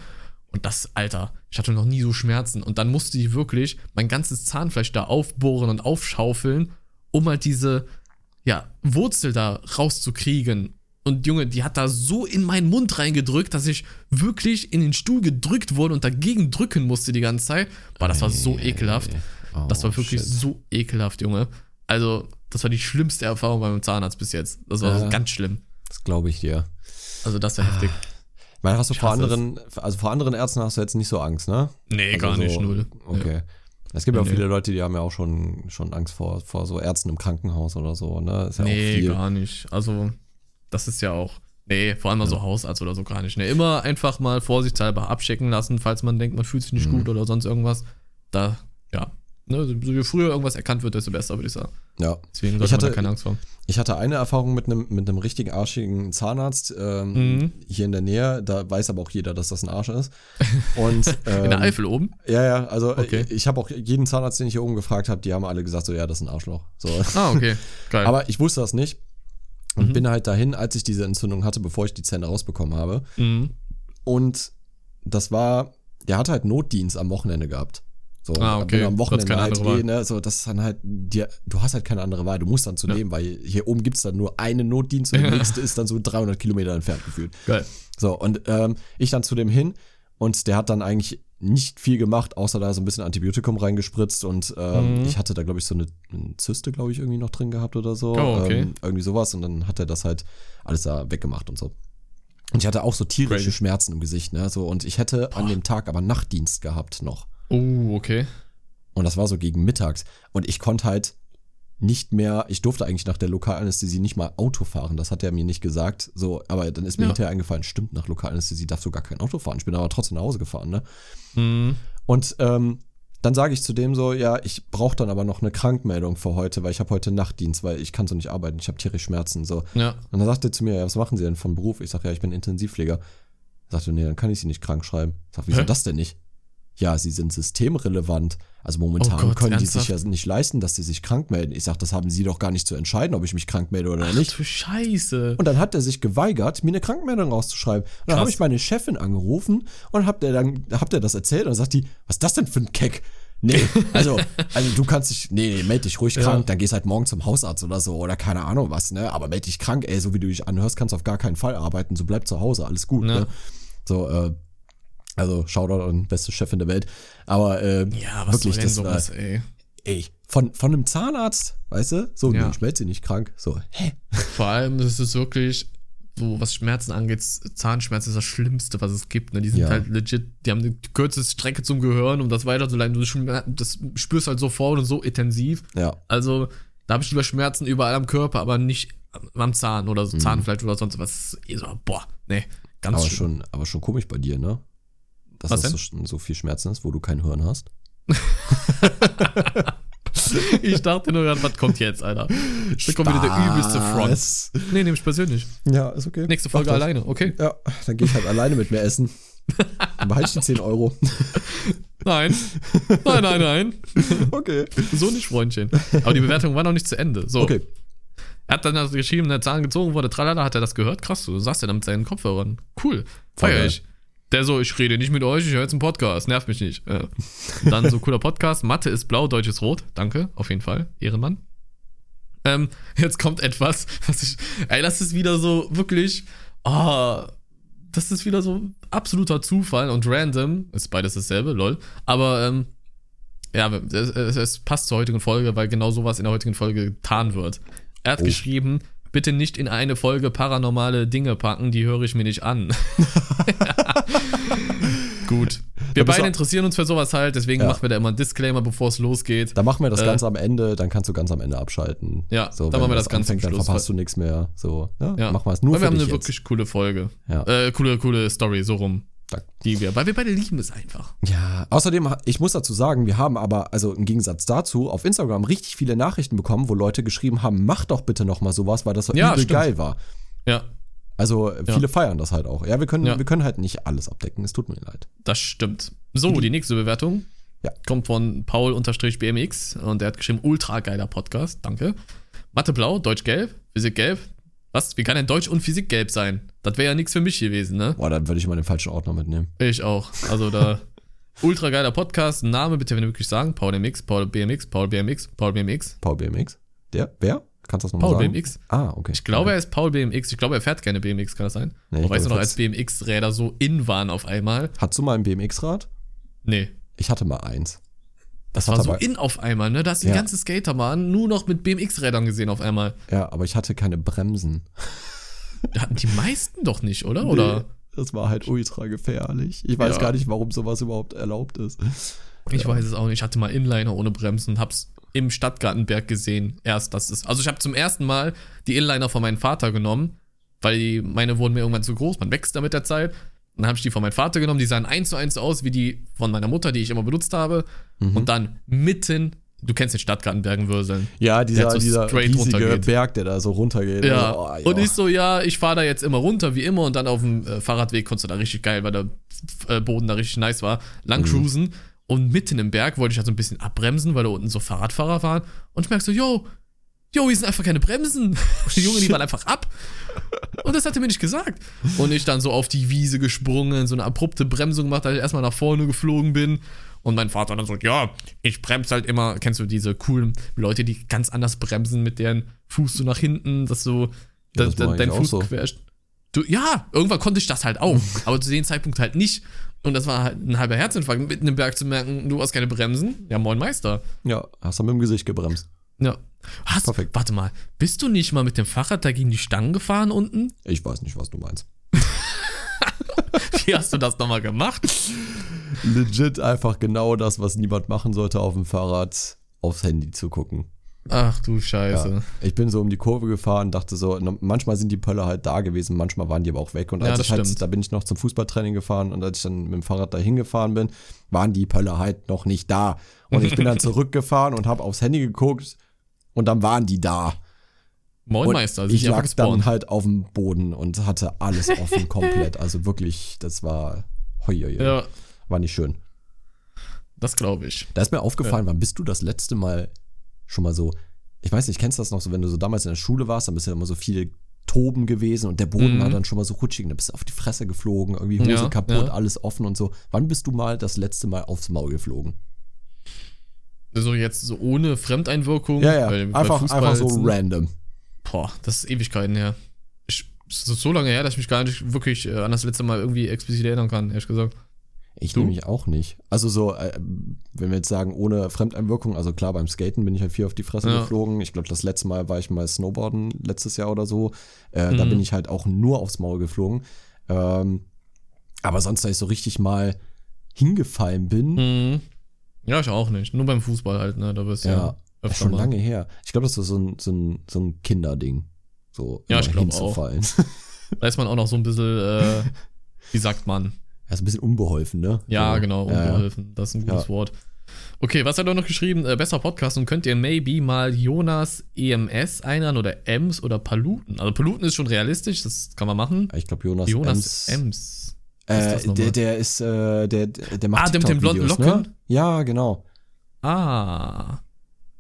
Und das, Alter, ich hatte noch nie so Schmerzen. Und dann musste ich wirklich mein ganzes Zahnfleisch da aufbohren und aufschaufeln, um halt diese, ja, Wurzel da rauszukriegen. Und Junge, die hat da so in meinen Mund reingedrückt, dass ich wirklich in den Stuhl gedrückt wurde und dagegen drücken musste die ganze Zeit. Boah, das war so ekelhaft. Oh, Das war wirklich shit. so ekelhaft, Junge. Also, das war die schlimmste Erfahrung beim Zahnarzt bis jetzt. Das war Ja. ganz schlimm. Das glaube ich dir. Also, das war heftig. Ich meine, hast du vor hasse es. anderen, also vor anderen Ärzten hast du jetzt nicht so Angst, ne? Nee, Also gar nicht, so- null. Okay. Es gibt ja auch Nee, viele Leute, die haben ja auch schon, schon Angst vor, vor so Ärzten im Krankenhaus oder so, ne? Ist ja auch Nee, gar nicht. Also, das ist ja auch. Nee, vor allem mal so Hausarzt oder so gar nicht. Nee, immer einfach mal vorsichtshalber abchecken lassen, falls man denkt, man fühlt sich nicht Mhm. gut oder sonst irgendwas. Da, ja. Ne, so je früher irgendwas erkannt wird, desto besser, würde ich sagen. Ja. Deswegen Ich sollte man hatte- da keine Angst haben. Ich hatte eine Erfahrung mit einem, mit einem richtig arschigen Zahnarzt ähm, Mhm. hier in der Nähe. Da weiß aber auch jeder, dass das ein Arsch ist. Und, ähm, [LAUGHS] In der Eifel oben? Ja, ja, also Okay. ich, ich habe auch jeden Zahnarzt, den ich hier oben gefragt habe, die haben alle gesagt, so ja, das ist ein Arschloch. So. Ah, okay. Geil. Aber ich wusste das nicht und Mhm. bin halt dahin, als ich diese Entzündung hatte, bevor ich die Zähne rausbekommen habe. mhm. Und das war, der hatte halt Notdienst am Wochenende gehabt. So, Ah, okay. wenn du am Wochenende halt andere Wahl. eh, ne, so, das ist dann halt, dir, du hast halt keine andere Wahl, du musst dann zu Ja. dem, weil hier oben gibt's dann nur einen Notdienst und der nächste ist dann so 300 Kilometer entfernt gefühlt. Geil. So, und ähm, ich dann zu dem hin und der hat dann eigentlich nicht viel gemacht, außer da so ein bisschen Antibiotikum reingespritzt und ähm, Mhm. ich hatte da, glaube ich, so eine, eine Zyste, glaube ich, irgendwie noch drin gehabt oder so. Oh, okay. ähm, irgendwie sowas und dann hat er das halt alles da weggemacht und so. Und ich hatte auch so tierische Crazy. Schmerzen im Gesicht, ne? So, und ich hätte an dem Tag aber Nachtdienst gehabt noch. Oh, okay. Und das war so gegen mittags. Und ich konnte halt nicht mehr, ich durfte eigentlich nach der Lokalanästhesie nicht mal Auto fahren. Das hat er mir nicht gesagt. So, aber dann ist mir Ja. hinterher eingefallen, stimmt, nach Lokalanästhesie darfst du gar kein Auto fahren. Ich bin aber trotzdem nach Hause gefahren, ne? Mhm. Und ähm, dann sage ich zu dem so, ja, ich brauche dann aber noch eine Krankmeldung für heute, weil ich habe heute Nachtdienst, weil ich kann so nicht arbeiten, ich habe tierisch Schmerzen. So. Ja. Und dann sagt er zu mir, ja, was machen Sie denn von Beruf? Ich sage, ja, ich bin Intensivpfleger. Er sagte, nee, dann kann ich Sie nicht krank schreiben. Ich sag, wieso Hä? das denn nicht? Ja, Sie sind systemrelevant. Also momentan Oh Gott, können die ernsthaft? sich ja nicht leisten, dass sie sich krank melden. Ich sag, das haben Sie doch gar nicht zu entscheiden, ob ich mich krank melde oder Ach nicht. du Scheiße. Und dann hat er sich geweigert, mir eine Krankmeldung rauszuschreiben. Und dann habe ich meine Chefin angerufen und hab der dann habt ihr das erzählt und dann sagt die, was ist das denn für ein Keck? Nee, [LAUGHS] also, also du kannst dich, nee, nee, meld dich ruhig Ja. krank, dann gehst halt morgen zum Hausarzt oder so oder keine Ahnung was, ne? Aber meld dich krank, ey, so wie du dich anhörst, kannst du auf gar keinen Fall arbeiten, so bleib zu Hause, alles gut, Ja. ne? So, äh, also Shoutout an beste Chefin der Welt. Aber äh, Ja, was wirklich, soll denn das war, sowas, ey? ey, von, von einem Zahnarzt, weißt du? So, Ja. nee, ich melde sie nicht krank. So, hä? Vor allem, das ist wirklich, so was Schmerzen angeht, Zahnschmerzen ist das Schlimmste, was es gibt. Ne? Die sind Ja. halt legit, die haben die kürzeste Strecke zum Gehirn, um das weiterzuleiten. Du das spürst halt sofort und so intensiv. Ja, Also, da habe ich lieber Schmerzen überall am Körper, aber nicht am Zahn oder so Zahnfleisch oder sonst was. So, boah, nee, ganz Mhm. aber schlimm. schon, aber schon komisch bei dir, ne? Dass Was das so, so viel Schmerzen ist, wo du kein Hirn hast. [LAUGHS] Ich dachte nur gerade, was kommt jetzt, Alter? Da kommt wieder der übelste Front. Nee, nehme ich persönlich. Ja, ist okay. Nächste Folge Mach das. alleine, okay? Ja, dann gehe ich halt alleine mit mir essen. Dann [LAUGHS] behalte ich die 10 Euro. Nein. Nein, nein, nein. Okay. So nicht, Freundchen. Aber die Bewertung war noch nicht zu Ende. So. Okay. Er hat dann also geschrieben, der Zahn gezogen wurde, tralala, hat er das gehört? Krass, du saßt ja dann mit seinen Kopfhörern. Cool. Feier ich. Der so, ich rede nicht mit euch, ich höre jetzt einen Podcast, nervt mich nicht. Äh, dann so cooler Podcast, Mathe ist blau, Deutsch ist rot. Danke, auf jeden Fall, Ehrenmann. Ähm, jetzt kommt etwas, was ich, ey, das ist wieder so wirklich, ah, das ist wieder so absoluter Zufall und random. Ist beides dasselbe, lol. Aber, ähm, ja, es, es, es passt zur heutigen Folge, weil genau sowas in der heutigen Folge getan wird. Er hat Oh. geschrieben, bitte nicht in eine Folge paranormale Dinge packen, die höre ich mir nicht an. [LAUGHS] [LAUGHS] Wir beide interessieren uns für sowas halt, deswegen Ja. machen wir da immer einen Disclaimer, bevor es losgeht. Da machen wir das Äh, Ganze am Ende, dann kannst du ganz am Ende abschalten. Ja, so, dann machen wir das Ganze anfängt, am Dann verpasst du nichts mehr. So, ne? Ja. Machen wir es nur Weil wir für haben dich eine jetzt. wirklich coole Folge. Ja. Äh, coole, coole Story, so rum. Die wir, weil wir beide lieben es einfach. Ja, außerdem, ich muss dazu sagen, wir haben aber, also im Gegensatz dazu, auf Instagram richtig viele Nachrichten bekommen, wo Leute geschrieben haben, mach doch bitte noch mal sowas, weil das so Ja, übel stimmt. geil war. Ja, Also viele feiern das halt auch. Ja, wir können, Ja. wir können halt nicht alles abdecken, es tut mir leid. das stimmt. So, die nächste Bewertung Ja. kommt von Paul-BMX und der hat geschrieben, ultra geiler Podcast, danke. Mathe blau, Deutsch gelb, Physik gelb. Was? Wie kann denn Deutsch und Physik gelb sein? Das wäre ja nichts für mich gewesen, ne? Boah, dann würde ich mal den falschen Ordner mitnehmen. Ich auch. Also da [LAUGHS] ultra geiler Podcast. Name bitte, wenn du wirklich sagen. Paul MX, Paul BMX, Paul BMX, Paul BMX. Paul BMX. Der? Wer? Kannst du das nochmal Paul sagen? BMX. Ah, okay. Ich glaube, er ist Paul BMX. Ich glaube, er fährt gerne BMX, kann das sein? Nee, ich weißt du noch, als BMX-Räder so in waren auf einmal? Hast du mal ein BMX-Rad? Nee. Ich hatte mal eins. Das hat war so in auf einmal, ne? Da hast du Ja. die ganzen Skaterbahn nur noch mit BMX-Rädern gesehen auf einmal. Ja, aber ich hatte keine Bremsen. Hatten die meisten doch nicht, oder? Oder? Nee, das war halt ultra gefährlich. Ich weiß Ja. gar nicht, warum sowas überhaupt erlaubt ist. Ich weiß es auch nicht. Ich hatte mal Inliner ohne Bremsen und hab's im Stadtgartenberg gesehen. Erst das ist. Also ich habe zum ersten Mal die Inliner von meinem Vater genommen, weil die, meine wurden mir irgendwann zu groß. Man wächst da mit der Zeit. Dann habe ich die von meinem Vater genommen. Die sahen eins zu eins aus wie die von meiner Mutter, die ich immer benutzt habe. Mhm. Und dann mitten, du kennst den Stadtgartenbergen würseln. Ja, dieser, so dieser straight riesige. Berg, der da so runtergeht. Ja. Oh, ja. Und ich so, ja, ich fahre da jetzt immer runter, wie immer. Und dann auf dem äh, Fahrradweg konntest du da richtig geil, weil der äh, Boden da richtig nice war, lang Mhm. Und mitten im Berg wollte ich halt so ein bisschen abbremsen, weil da unten so Fahrradfahrer waren. Und ich merke so, yo, yo, hier sind einfach keine Bremsen. Und [LAUGHS] die Junge, die waren einfach ab. Und das hat er mir nicht gesagt. Und ich dann so auf die Wiese gesprungen, so eine abrupte Bremsung gemacht, als ich erstmal nach vorne geflogen bin. Und mein Vater dann so, ja, ich bremse halt immer, kennst du diese coolen Leute, die ganz anders bremsen mit deren Fuß so nach hinten, dass so Ja, da- das dein Fuß so. quetscht. Du, ja, irgendwann konnte ich das halt auch, [LAUGHS] aber zu dem Zeitpunkt halt nicht. Und das war halt ein halber Herzinfarkt, mitten im Berg zu merken, du hast keine Bremsen. Ja, moin Meister. ja, hast du mit dem Gesicht gebremst. Ja. Hast, Perfekt. Warte mal, bist du nicht mal mit dem Fahrrad da gegen die Stangen gefahren unten? Ich weiß nicht, was du meinst. [LAUGHS] Wie hast du das nochmal gemacht? Legit einfach genau das, was niemand machen sollte auf dem Fahrrad, aufs Handy zu gucken. Ach du Scheiße. Ja. Ich bin so um die Kurve gefahren, dachte so, manchmal sind die Pölle halt da gewesen, manchmal waren die aber auch weg. Und Ja, als das ich halt, stimmt. da bin ich noch zum Fußballtraining gefahren und als ich dann mit dem Fahrrad dahin gefahren bin, waren die Pölle halt noch nicht da. Und ich bin dann [LAUGHS] zurückgefahren und habe aufs Handy geguckt und dann waren die da. Moin Und Meister, sind ich lag dann halt auf dem Boden und hatte alles offen [LAUGHS] komplett. Also wirklich, das war, hoi, hoi. Ja, war nicht schön. das glaube ich. Da ist mir aufgefallen, wann bist du das letzte Mal schon mal so, ich weiß nicht, kennst du das noch so, wenn du so damals in der Schule warst, dann bist du ja immer so viel Toben gewesen und der Boden Mhm. war dann schon mal so rutschig und da bist du auf die Fresse geflogen, irgendwie Hose Ja, kaputt, ja. alles offen und so. Wann bist du mal das letzte Mal aufs Maul geflogen? So jetzt so ohne Fremdeinwirkung. Ja, ja, weil- weil einfach, Fußball einfach so random. Boah, das ist Ewigkeiten her. Ich, das ist so lange her, dass ich mich gar nicht wirklich äh, an das letzte Mal irgendwie explizit erinnern kann, ehrlich gesagt. Ich Du? nämlich auch nicht. Also so, äh, wenn wir jetzt sagen, ohne Fremdeinwirkung, also klar, beim Skaten bin ich halt viel auf die Fresse Ja. geflogen. Ich glaube, das letzte Mal war ich mal Snowboarden letztes Jahr oder so. Äh, Da Mhm. bin ich halt auch nur aufs Maul geflogen. Ähm, aber sonst, dass ich so richtig mal hingefallen bin, Mhm. Ja, ich auch nicht. Nur beim Fußball halt, ne? Da wirst du ja, ja, öfter schon mal. lange her. Ich glaube, das ist so ein, so ein, so ein Kinderding. So Ja, ich glaub hinzufallen. Da ist man auch noch so ein bisschen, äh, [LAUGHS] wie sagt man? Das ist ein bisschen unbeholfen, ne? Ja, genau, Ja, ja. unbeholfen. Das ist ein gutes Ja. Wort. Okay, was hat er noch geschrieben? Äh, besser Podcast und könnt ihr maybe mal Jonas EMS einladen oder Ems oder Paluten? Also Paluten ist schon realistisch, das kann man machen. Ich glaube, Jonas, Jonas Ems, Ems. Äh, der, der ist, äh, der, der macht Ah, mit den blonden TikTok-Videos, Locken? Ne? Ja, genau. Ah.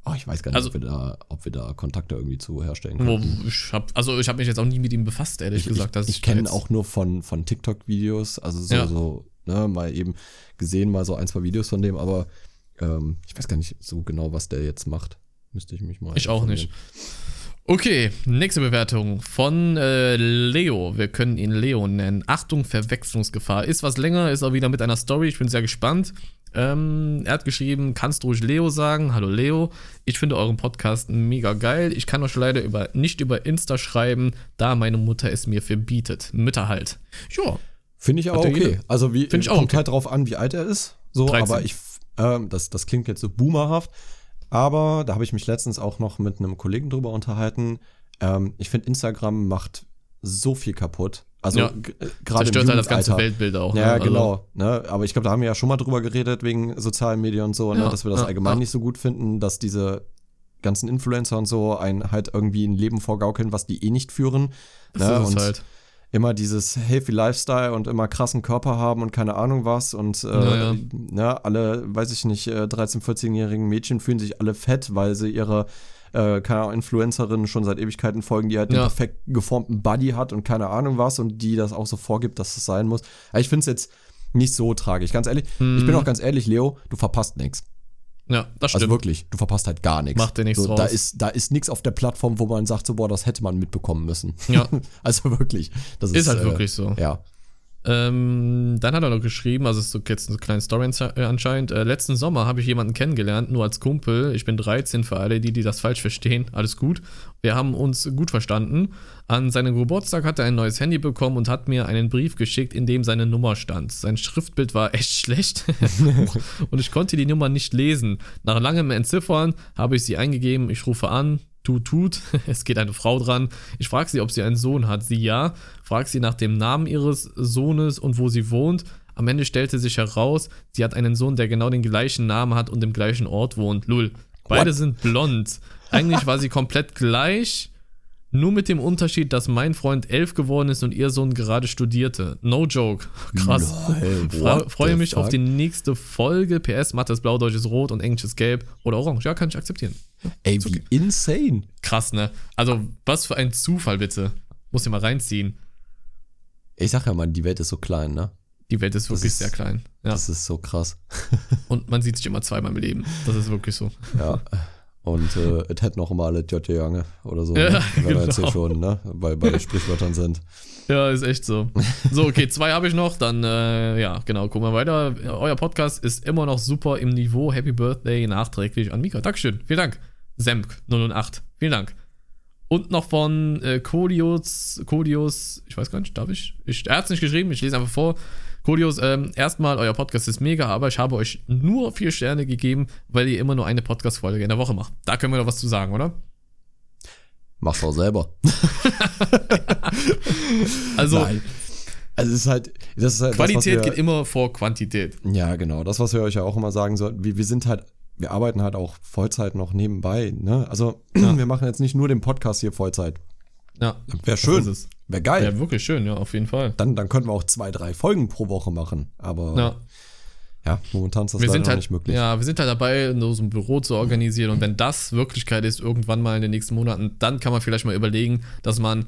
Oh, ich weiß gar nicht, Also- ob, wir da, ob wir da Kontakte irgendwie zu herstellen können. ich hab, also ich habe mich jetzt auch nie mit ihm befasst, ehrlich Ich, gesagt. dass ich, ich kenne auch nur von, von TikTok-Videos, also so, Ja. so ne, mal eben gesehen, mal so ein, zwei Videos von dem, aber ähm, ich weiß gar nicht so genau, was der jetzt macht. Müsste ich mich mal. Ich auch nicht. Okay, nächste Bewertung von äh, Leo. Wir können ihn Leo nennen. Achtung, Verwechslungsgefahr. Ist was länger, ist auch wieder mit einer Story. Ich bin sehr gespannt. Ähm, er hat geschrieben, kannst du ruhig Leo sagen. Hallo Leo. Ich finde euren Podcast mega geil. Ich kann euch leider über, nicht über Insta schreiben, da meine Mutter es mir verbietet. Mütter halt. Ja, Finde ich aber ja okay. Also wie ich auch kommt okay. halt drauf an, wie alt er ist. So, 13. aber ich, ähm, das, das klingt jetzt so boomerhaft. Aber da habe ich mich letztens auch noch mit einem Kollegen drüber unterhalten. Ähm, ich finde, Instagram macht so viel kaputt. Also Ja. äh, gerade zerstört halt das ganze. Weltbild auch. Ja, ne? Also, genau. Ne? Aber ich glaube, da haben wir ja schon mal drüber geredet, wegen sozialen Medien und so, ne? Ja, dass wir das ja, allgemein nicht so gut finden, dass diese ganzen Influencer und so einen halt irgendwie ein Leben vorgaukeln, was die eh nicht führen. Das ne? ist halt. immer dieses healthy Lifestyle und immer krassen Körper haben und keine Ahnung was und äh. Ne, alle, weiß ich nicht, äh, 13-, 14-jährigen Mädchen fühlen sich alle fett, weil sie ihre äh, keine Ahnung, Influencerin schon seit Ewigkeiten folgen, die halt einen Ja. perfekt geformten Body hat und keine Ahnung was und die das auch so vorgibt, dass es sein muss. Aber ich finde es jetzt nicht so tragisch. Ganz ehrlich, ich bin Mhm. auch ganz ehrlich, Leo, du verpasst nichts. Ja, das Also stimmt. wirklich, du verpasst halt gar nichts. Macht dir nichts so, Da draus. ist, da ist nichts auf der Plattform, wo man sagt, so, boah, das hätte man mitbekommen müssen. Ja. [LAUGHS] also wirklich. Das ist, Ist halt äh, wirklich so. Ja. Ähm, dann hat er noch geschrieben, also es ist so jetzt eine kleine Story äh, anscheinend. Äh, letzten Sommer habe ich jemanden kennengelernt, nur als Kumpel. Ich bin 13 für alle, die, die das falsch verstehen. Alles gut. Wir haben uns gut verstanden. An seinem Geburtstag hat er ein neues Handy bekommen und hat mir einen Brief geschickt, in dem seine Nummer stand. Sein Schriftbild war [LAUGHS] echt schlecht [LAUGHS] und ich konnte die Nummer nicht lesen. Nach langem Entziffern habe ich sie eingegeben. Ich rufe an. Tut, tut. [LAUGHS] Es geht eine Frau dran. Ich frage sie, ob sie einen Sohn hat. Sie ja. Frag sie nach dem Namen ihres Sohnes und wo sie wohnt. Am Ende stellte sich heraus, sie hat einen Sohn, der genau den gleichen Namen hat und im gleichen Ort wohnt. Lul. Beide What? sind blond. Eigentlich war sie komplett gleich. Nur mit dem Unterschied, dass mein Freund elf geworden ist und ihr Sohn gerade studierte. No joke. Krass. Lol, freue mich auf fuck? die nächste Folge. PS, Mathe ist blau, Deutsch ist rot und Englisch ist gelb oder orange. Ja, kann ich akzeptieren. Ey, wie insane. Krass, ne? Also, was für ein Zufall, bitte. Muss dir mal reinziehen. Ich sag ja mal, die Welt ist so klein, ne? Die Welt ist wirklich ist- sehr klein. Ja. Das ist so krass. [LAUGHS] Und man sieht sich immer zweimal im Leben. Das ist wirklich so. Ja. Und äh, es hätte noch mal alle J.J. Jange oder so, Ja, ne? wenn [LAUGHS] wir jetzt hier genau. schon, ne? Bei, bei Sprichwörtern sind. Ja, ist echt so. So, okay, zwei habe ich noch. Dann, äh, ja, genau, gucken wir weiter. Euer Podcast ist immer noch super im Niveau. Happy Birthday nachträglich an Mika. Dankeschön. Vielen Dank. Semk 008. Vielen Dank. Und noch von äh, Kodios, Kodios, ich weiß gar nicht, darf ich? ich er hat es nicht geschrieben, ich lese einfach vor. Kodios, ähm, erstmal, euer Podcast ist mega, aber ich habe euch nur vier Sterne gegeben, weil ihr immer nur eine Podcast-Folge in der Woche macht. Da können wir doch was zu sagen, oder? Mach's auch selber. [LAUGHS] Also, Nein. Also es ist halt, das ist halt Qualität das, wir, geht immer vor Quantität. Ja, genau. Das, was wir euch ja auch immer sagen sollten, wir, wir sind halt, wir arbeiten halt auch Vollzeit noch nebenbei, ne? Also [CLEARS THROAT] wir machen jetzt nicht nur den Podcast hier Vollzeit. Ja, Wäre schön. Wäre geil. Ja, wirklich schön, ja, auf jeden Fall. Dann, dann könnten wir auch zwei, drei Folgen pro Woche machen. Aber Ja. ja, momentan ist das wir leider halt, nicht möglich. ja, wir sind halt dabei, so ein Büro zu organisieren und wenn das Wirklichkeit ist, irgendwann mal in den nächsten Monaten, dann kann man vielleicht mal überlegen, dass man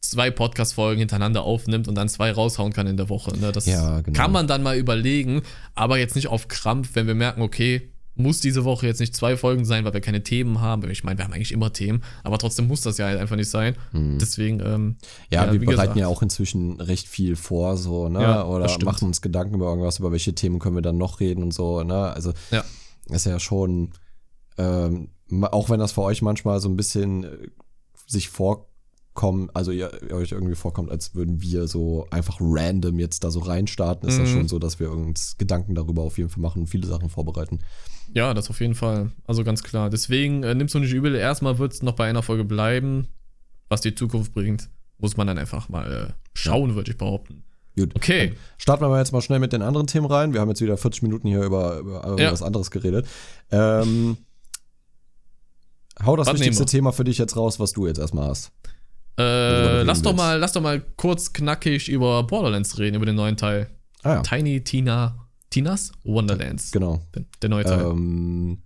zwei Podcast-Folgen hintereinander aufnimmt und dann zwei raushauen kann in der Woche. Ne? Das Ja, genau. kann man dann mal überlegen, aber jetzt nicht auf Krampf, wenn wir merken, okay, muss diese Woche jetzt nicht zwei Folgen sein, weil wir keine Themen haben. Ich meine, wir haben eigentlich immer Themen, aber trotzdem muss das ja halt einfach nicht sein. Deswegen, ähm, Hm. Ja, Ja, wir bereiten gesagt. ja auch inzwischen recht viel vor, so, ne? Ja, Oder machen uns Gedanken über irgendwas, über welche Themen können wir dann noch reden und so, ne? Also Ja. ist ja schon, ähm, auch wenn das für euch manchmal so ein bisschen äh, sich vorkommt, also ihr, ihr euch irgendwie vorkommt, als würden wir so einfach random jetzt da so reinstarten, ist das Mhm. schon so, dass wir uns Gedanken darüber auf jeden Fall machen und viele Sachen vorbereiten. Ja, das auf jeden Fall. Also ganz klar. Deswegen äh, nimmst du nicht übel. Erstmal wird es noch bei einer Folge bleiben. Was die Zukunft bringt, muss man dann einfach mal äh, schauen, würde ich behaupten. Gut. Okay. Starten wir mal jetzt mal schnell mit den anderen Themen rein. Wir haben jetzt wieder 40 Minuten hier über, über irgendwas anderes geredet. Ähm, hau das Was wichtigste? Thema für dich jetzt raus, was du jetzt erstmal hast. Äh, lass doch mal, lass doch mal kurz knackig über Borderlands reden, über den neuen Teil. Ah ja, Tiny Tina, Tinas Wonderlands. genau. Der, der neue Teil. Ähm,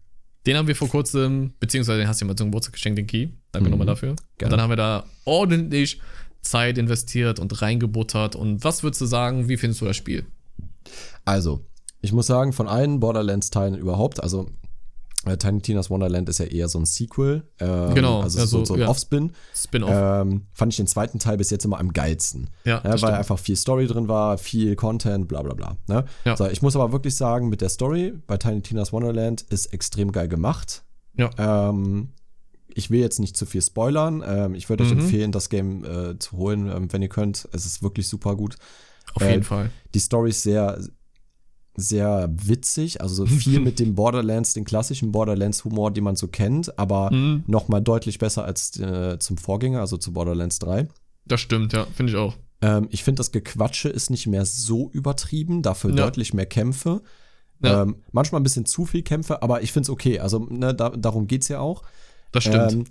Den haben wir vor kurzem, beziehungsweise den hast du mal zum Geburtstag geschenkt, den Key. Danke Mhm. nochmal dafür. Gerne. Und dann haben wir da ordentlich Zeit investiert und reingebuttert. Und was würdest du sagen, wie findest du das Spiel? Also, ich muss sagen, von allen Borderlands-Teilen überhaupt, also Tiny Tina's Wonderland ist ja eher so ein Sequel. Ähm, Genau, Also ja, so, so, ein ja. Offspin. Spin-off. Ähm, fand ich den zweiten Teil bis jetzt immer am geilsten. ja, Ja, weil stimmt. einfach viel Story drin war, viel Content, bla bla bla. Ne? Ja. So, ich muss aber wirklich sagen, mit der Story bei Tiny Tina's Wonderland ist extrem geil gemacht. Ja. Ähm, ich will jetzt nicht zu viel spoilern. Ähm, ich würde euch Mhm. empfehlen, das Game äh, zu holen, ähm, wenn ihr könnt. Es ist wirklich super gut. Auf äh, jeden Fall. Die Story ist sehr, sehr witzig. Also so [LAUGHS] viel mit dem Borderlands, den klassischen Borderlands-Humor, den man so kennt, aber Mhm. nochmal deutlich besser als äh, zum Vorgänger, also zu Borderlands 3. Das stimmt, ja, finde ich auch. Ähm, ich finde, das Gequatsche ist nicht mehr so übertrieben, dafür Ja. deutlich mehr Kämpfe. Ja. Ähm, manchmal ein bisschen zu viel Kämpfe, aber ich finde es okay. Also ne, da, darum geht es ja auch. Das stimmt. Ähm,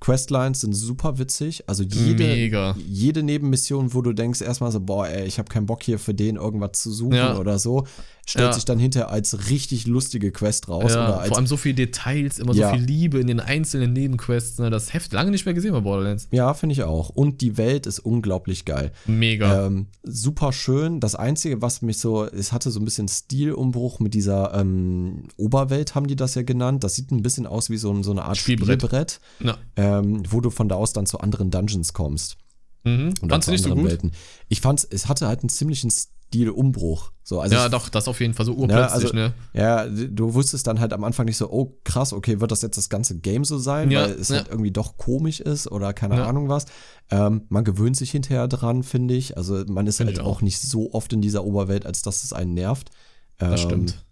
Questlines sind super witzig. Also jede, Mega. jede Nebenmission, wo du denkst erstmal so, boah, ey, ich habe keinen Bock hier für den irgendwas zu suchen Ja. oder so, stellt Ja. sich dann hinterher als richtig lustige Quest raus. ja, vor allem so viele Details, immer so viel Liebe in den einzelnen Nebenquests. Ne? Das Heft lange nicht mehr gesehen bei Borderlands. ja, finde ich auch. Und die Welt ist unglaublich geil. Mega. Ähm, super schön. Das Einzige, was mich so, es hatte so ein bisschen Stilumbruch mit dieser ähm, Oberwelt, haben die das ja genannt. Das sieht ein bisschen aus wie so, so eine Art Spielbrett. Spielbrett, ja. ähm, wo du von da aus dann zu anderen Dungeons kommst. mhm. Und dann Fandst zu nicht so anderen gut? Welten. Ich fand es hatte halt einen ziemlichen Stilumbruch. So, also ja, ich, doch, das auf jeden Fall so urplötzlich, also- ne? Ja, du wusstest dann halt am Anfang nicht so, oh krass, okay, wird das jetzt das ganze Game so sein, Ja, weil es ja. halt irgendwie doch komisch ist oder keine Ja. Ahnung was. Ähm, man gewöhnt sich hinterher dran, finde ich. Also man ist Find halt ich auch. auch. nicht so oft in dieser Oberwelt, als dass es einen nervt. Ähm, Das stimmt.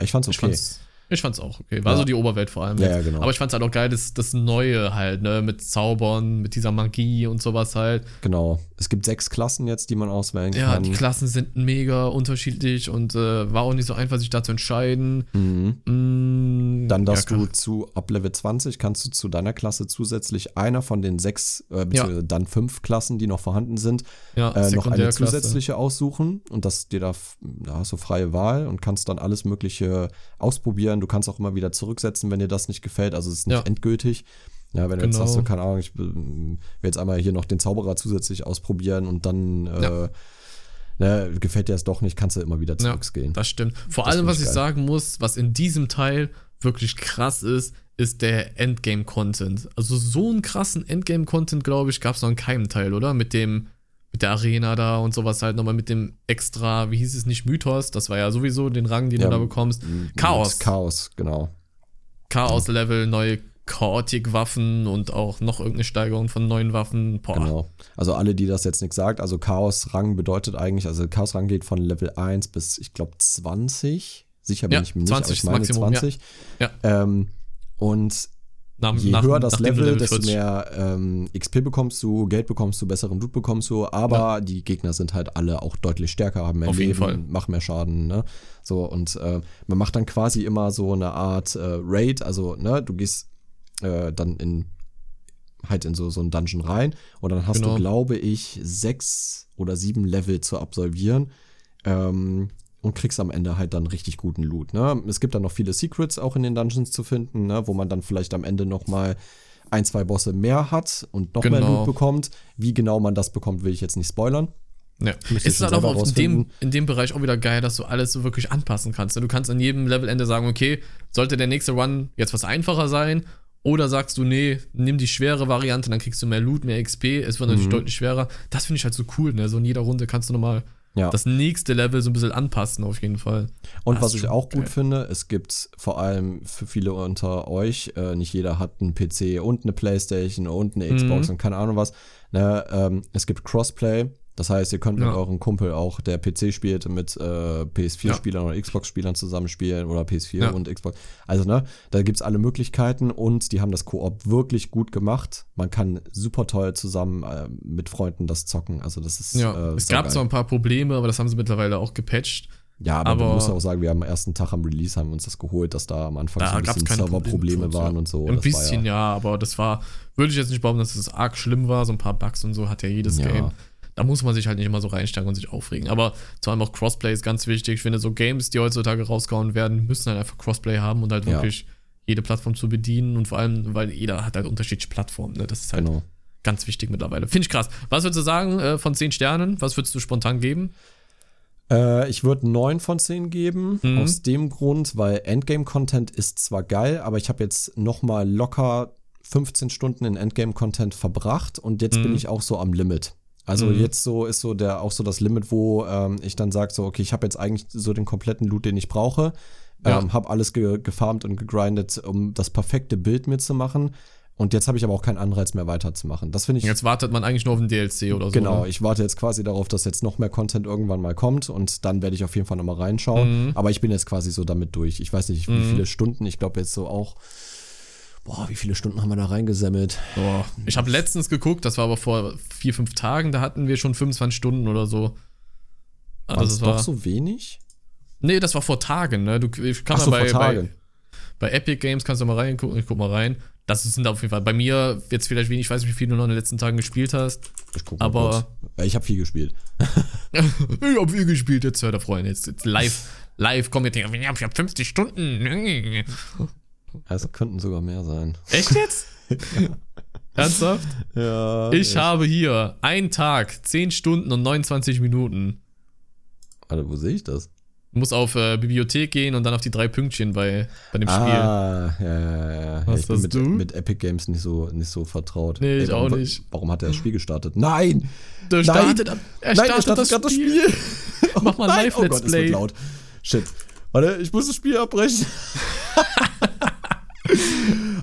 Ich fand's Ich okay. fand's, ich fand's auch okay. War Ja. so die Oberwelt vor allem. Ja, ja, genau. Aber ich fand's halt auch geil, das, das Neue halt, ne? Mit Zaubern, mit dieser Magie und sowas halt. genau. Es gibt sechs Klassen jetzt, die man auswählen Ja, kann. die Klassen sind mega unterschiedlich und äh, war auch nicht so einfach, sich da zu entscheiden. Mhm. Mm, Dann darfst ja, du zu, ab Level 20 kannst du zu deiner Klasse zusätzlich einer von den sechs, äh, beziehungsweise dann fünf Klassen, die noch vorhanden sind, ja, äh, noch eine zusätzliche aussuchen und das dir da, da hast du freie Wahl und kannst dann alles Mögliche ausprobieren. Du kannst auch immer wieder zurücksetzen, wenn dir das nicht gefällt. Also es ist nicht Ja. endgültig. Ja, wenn du jetzt Genau. sagst, so, keine Ahnung, ich äh, will jetzt einmal hier noch den Zauberer zusätzlich ausprobieren und dann äh, Ja. ne, gefällt dir das doch nicht, kannst du immer wieder Ja, zurückgehen. Das stimmt. Vor Das allem, was ich ich geil. sagen muss, was in diesem Teil wirklich krass ist, ist der Endgame-Content. Also so einen krassen Endgame-Content, glaube ich, gab es noch in keinem Teil, oder? Mit dem, mit der Arena da und sowas halt nochmal mit dem extra, wie hieß es nicht, Mythos, das war ja sowieso den Rang, den Ja, du da bekommst. Chaos. Chaos, genau. Chaos-Level, neue Chaotic-Waffen und auch noch irgendeine Steigerung von neuen Waffen. Boah. Genau. Also alle, die das jetzt nichts sagt, also Chaos-Rang bedeutet eigentlich, also Chaos-Rang geht von Level 1 bis, ich glaube, 20. Sicher bin Ja, ich mir 20 nicht, aber ich meine Maximum, ja. 20. Ja. Ähm, und Nach, je nach- höher das du Level, desto 40 mehr ähm, XP bekommst du, Geld bekommst du, besseren Loot bekommst du, aber die Gegner sind halt alle auch deutlich stärker, haben mehr Auf jeden Leben, Fall. machen mehr Schaden, ne? So, und äh, man macht dann quasi immer so eine Art äh, Raid, also, ne, du gehst äh, dann in halt in so, so einen Dungeon rein und dann hast Genau. du, glaube ich, sechs oder sieben Level zu absolvieren. Ähm, und kriegst am Ende halt dann richtig guten Loot. Ne? Es gibt dann noch viele Secrets auch in den Dungeons zu finden, ne? wo man dann vielleicht am Ende noch mal ein, zwei Bosse mehr hat und noch mehr Genau. Loot bekommt. Wie genau man das bekommt, will ich jetzt nicht spoilern. Ja. Ist halt auch in dem, in dem Bereich auch wieder geil, dass du alles so wirklich anpassen kannst. Du kannst an jedem Levelende sagen, okay, sollte der nächste Run jetzt was einfacher sein? Oder sagst du, nee, nimm die schwere Variante, dann kriegst du mehr Loot, mehr XP. Es wird natürlich Mhm. deutlich schwerer. Das finde ich halt so cool, ne? So in jeder Runde kannst du nochmal Ja. das nächste Level so ein bisschen anpassen, auf jeden Fall. Und Das was ich auch gut geil. finde, es gibt vor allem für viele unter euch, äh, nicht jeder hat einen PC und eine Playstation und eine Xbox Mhm. und keine Ahnung was. Ne, ähm, es gibt Crossplay. Das heißt, ihr könnt mit Ja. eurem Kumpel auch, der PC spielt, mit äh, PS4-Spielern oder Xbox-Spielern zusammenspielen oder PS4 Ja. und Xbox. Also, ne, da gibt's alle Möglichkeiten und die haben das Koop wirklich gut gemacht. Man kann super toll zusammen äh, mit Freunden das zocken. Also, das ist. Ja, äh, es gab zwar ein paar Probleme, aber das haben sie mittlerweile auch gepatcht. Ja, aber, Aber- man muss auch sagen, wir haben am ersten Tag am Release haben uns das geholt, dass da am Anfang so Da ein gab es bisschen Serverprobleme waren ja. und so. Ein Das bisschen, ja. aber das war, würde ich jetzt nicht behaupten, dass es arg schlimm war. So ein paar Bugs und so hat ja jedes Ja. Game. Da muss man sich halt nicht immer so reinsteigen und sich aufregen. Aber vor allem auch Crossplay ist ganz wichtig. Ich finde, so Games, die heutzutage rausgehauen werden, müssen halt einfach Crossplay haben und halt Ja. wirklich jede Plattform zu bedienen und vor allem, weil jeder hat halt unterschiedliche Plattformen. Ne? Das ist halt Genau. ganz wichtig mittlerweile. Finde ich krass. Was würdest du sagen äh, von 10 Sternen? Was würdest du spontan geben? Äh, ich würde 9 von 10 geben. Mhm. Aus dem Grund, weil Endgame-Content ist zwar geil, aber ich habe jetzt noch mal locker 15 Stunden in Endgame-Content verbracht und jetzt Mhm. bin ich auch so am Limit. Also Mhm. jetzt so ist so der auch so das Limit, wo ähm, ich dann sage so, okay, ich habe jetzt eigentlich so den kompletten Loot, den ich brauche. Ja. Ähm, habe alles ge gefarmt und gegrindet, um das perfekte Bild mir zu machen. Und jetzt habe ich aber auch keinen Anreiz mehr weiterzumachen. Das finde ich Jetzt wartet man eigentlich nur auf den DLC oder so. Genau, ne? ich warte jetzt quasi darauf, dass jetzt noch mehr Content irgendwann mal kommt und dann werde ich auf jeden Fall nochmal reinschauen. Mhm. Aber ich bin jetzt quasi so damit durch. Ich weiß nicht, wie Mhm. viele Stunden, ich glaube jetzt so auch, boah, wie viele Stunden haben wir da reingesammelt? Boah. Ich habe letztens geguckt, das war aber vor vier, fünf Tagen, da hatten wir schon 25 Stunden oder so. Also War das das war, doch so wenig? Nee, das war vor Tagen, ne? Du ich kann Ach so, bei, vor Tagen. bei, bei Epic Games kannst du mal reingucken, ich guck mal rein. Das sind auf jeden Fall bei mir jetzt vielleicht wenig, ich weiß nicht, wie viel du noch in den letzten Tagen gespielt hast. Ich guck mal aber- kurz. Ja, Ich habe viel gespielt. [LAUGHS] ich hab viel gespielt, jetzt hört er Freunde, jetzt, jetzt live, live kommentieren. Ich hab, ich hab 50 Stunden. Es könnten sogar mehr sein. Echt jetzt? [LAUGHS] Ernsthaft? Ja. Ich habe hier einen Tag, 10 Stunden und 29 Minuten. Warte, wo sehe ich das? Du musst auf äh, Bibliothek gehen und dann auf die drei Pünktchen bei, bei dem Spiel. Ah, ja, ja, ja. ja. Was ich bin hast mit, du? mit Epic Games nicht so, nicht so vertraut. Nee, ich warum, auch nicht. Warum hat er das Spiel gestartet? Nein! Der startet, er Nein, startet, er startet das, gerade das Spiel. Spiel. [LAUGHS] Mach mal Nein, live oh Let's Gott, es Play. wird laut. Shit. Warte, ich muss das Spiel abbrechen. [LAUGHS]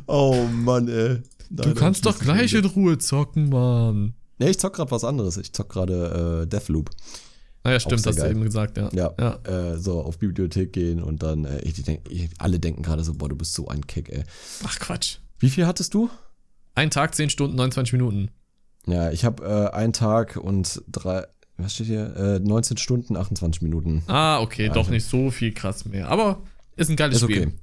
oh Mann, ey. Du Nein, kannst nein, doch gleich in Ruhe zocken, Mann. Nee, ich zock gerade was anderes. Ich zock gerade äh, Deathloop. Naja, stimmt, sehr hast du eben gesagt, ja. Ja. ja. Äh, so auf Bibliothek gehen und dann, äh, ich denk, ich, alle denken gerade so, boah, du bist so ein Kick, ey. Ach Quatsch. Wie viel hattest du? Ein Tag, 10 Stunden, 29 Minuten. Ja, ich habe äh, einen Tag und drei, was steht hier? Äh, 19 Stunden, 28 Minuten. Ah, okay, Ja, doch also- nicht so viel krass mehr. Aber ist ein geiles Ist Spiel. okay.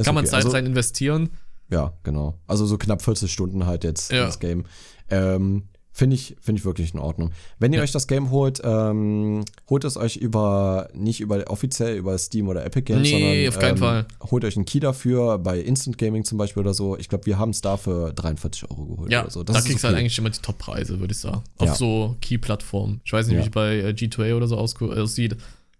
Ist Kann man okay. Zeit Also- rein investieren. Ja, genau. Also so knapp 40 Stunden halt jetzt Ja. das Game. Ähm, Finde ich, finde ich wirklich in Ordnung. Wenn ihr Ja. euch das Game holt, ähm, holt es euch über, nicht über offiziell über Steam oder Epic Games, Nee, sondern auf keinen ähm, Fall. holt euch einen Key dafür, bei Instant Gaming zum Beispiel oder so. Ich glaube, wir haben es da für 43 Euro geholt Ja, oder so. da ist kriegst du halt okay. eigentlich immer die Top-Preise, würde ich sagen. Auf Ja. so Key-Plattformen. Ich weiß nicht, Ja. wie es bei äh, G2A oder so aussieht.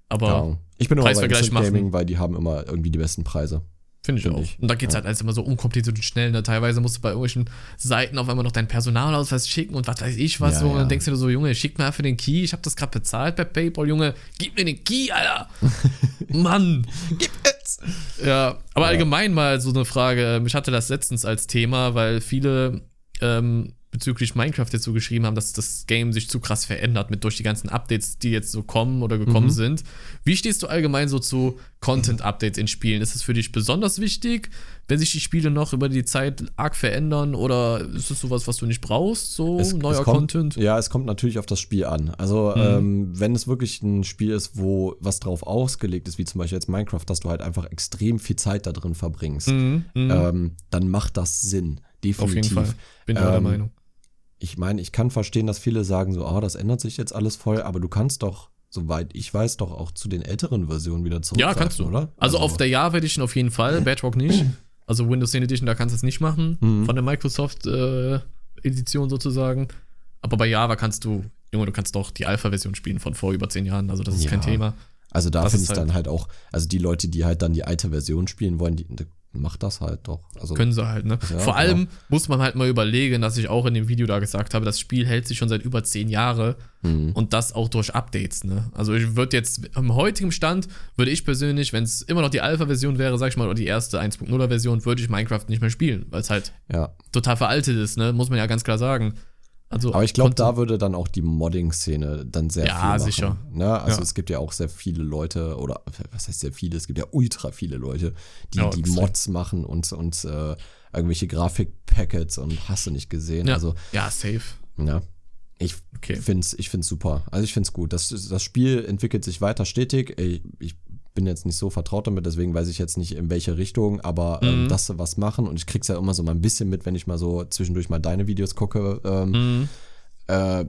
Aber Keine Ahnung. Ich bin immer bei Instant machen. Gaming, weil die haben immer irgendwie die besten Preise. Finde ich Find auch. ich. Und da geht's halt alles immer so unkompliziert und schnell. Ne? Teilweise musst du bei irgendwelchen Seiten auf einmal noch deinen Personalausweis schicken und was weiß ich was. Ja, so. Und ja. dann denkst du dir so, Junge, schick mir einfach den Key. Ich habe das gerade bezahlt bei PayPal, Junge. Gib mir den Key, Alter. [LAUGHS] Mann. Gib es! Ja, aber Ja. allgemein mal so eine Frage. Ich hatte das letztens als Thema, weil viele ähm, bezüglich Minecraft jetzt so geschrieben haben, dass das Game sich zu krass verändert mit durch die ganzen Updates, die jetzt so kommen oder gekommen Mhm. sind. Wie stehst du allgemein so zu Content-Updates in Spielen? Ist es für dich besonders wichtig, wenn sich die Spiele noch über die Zeit arg verändern oder ist es sowas, was du nicht brauchst, so neuer kommt, Content? Ja, es kommt natürlich auf das Spiel an. Also, Mhm. ähm, wenn es wirklich ein Spiel ist, wo was drauf ausgelegt ist, wie zum Beispiel jetzt Minecraft, dass du halt einfach extrem viel Zeit da drin verbringst, Mhm, mhm. ähm, dann macht das Sinn. Definitiv. Auf jeden Fall. Bin ich auch der Ähm, Meinung. Ich meine, ich kann verstehen, dass viele sagen so, oh, das ändert sich jetzt alles voll, aber du kannst doch, soweit ich weiß, doch auch zu den älteren Versionen wieder zurück. Ja, kannst du. oder? Also, auf der Java Edition auf jeden Fall, Bedrock nicht. Also Windows 10 Edition, da kannst du es nicht machen. Mhm. Von der Microsoft äh, Edition sozusagen. Aber bei Java kannst du, Junge, du kannst doch die Alpha-Version spielen von vor über zehn Jahren. Also das ist Ja. kein Thema. Also da finde ich halt- dann halt auch, also die Leute, die halt dann die alte Version spielen wollen, die macht das halt doch. Also Können sie halt, ne? Ja, Vor allem muss man halt mal überlegen, dass ich auch in dem Video da gesagt habe, das Spiel hält sich schon seit über zehn Jahren Mhm. und das auch durch Updates, ne? Also ich würde jetzt, am heutigen Stand, würde ich persönlich, wenn es immer noch die Alpha-Version wäre, sag ich mal, oder die erste 1.0er-Version, würde ich Minecraft nicht mehr spielen, weil es halt ja. total veraltet ist, ne? Muss man ja ganz klar sagen. Also, Aber ich glaube, da würde dann auch die Modding-Szene dann sehr Ja, viel machen. sicher. Ne? Also Ja. es gibt ja auch sehr viele Leute, oder was heißt sehr viele, es gibt ja ultra viele Leute, die Ja, die. Mods machen und, und äh, irgendwelche Grafik-Packets und hast du nicht gesehen. Ja, Also, ja, safe. ja. Ich Okay. finde es ich find's super. Also ich finde es gut. Das, das Spiel entwickelt sich weiter stetig. Ich, ich bin jetzt nicht so vertraut damit, deswegen weiß ich jetzt nicht, in welche Richtung, aber ähm, Mhm. dass sie was machen und ich krieg's ja immer so mal ein bisschen mit, wenn ich mal so zwischendurch mal deine Videos gucke. Ähm, Mhm. äh,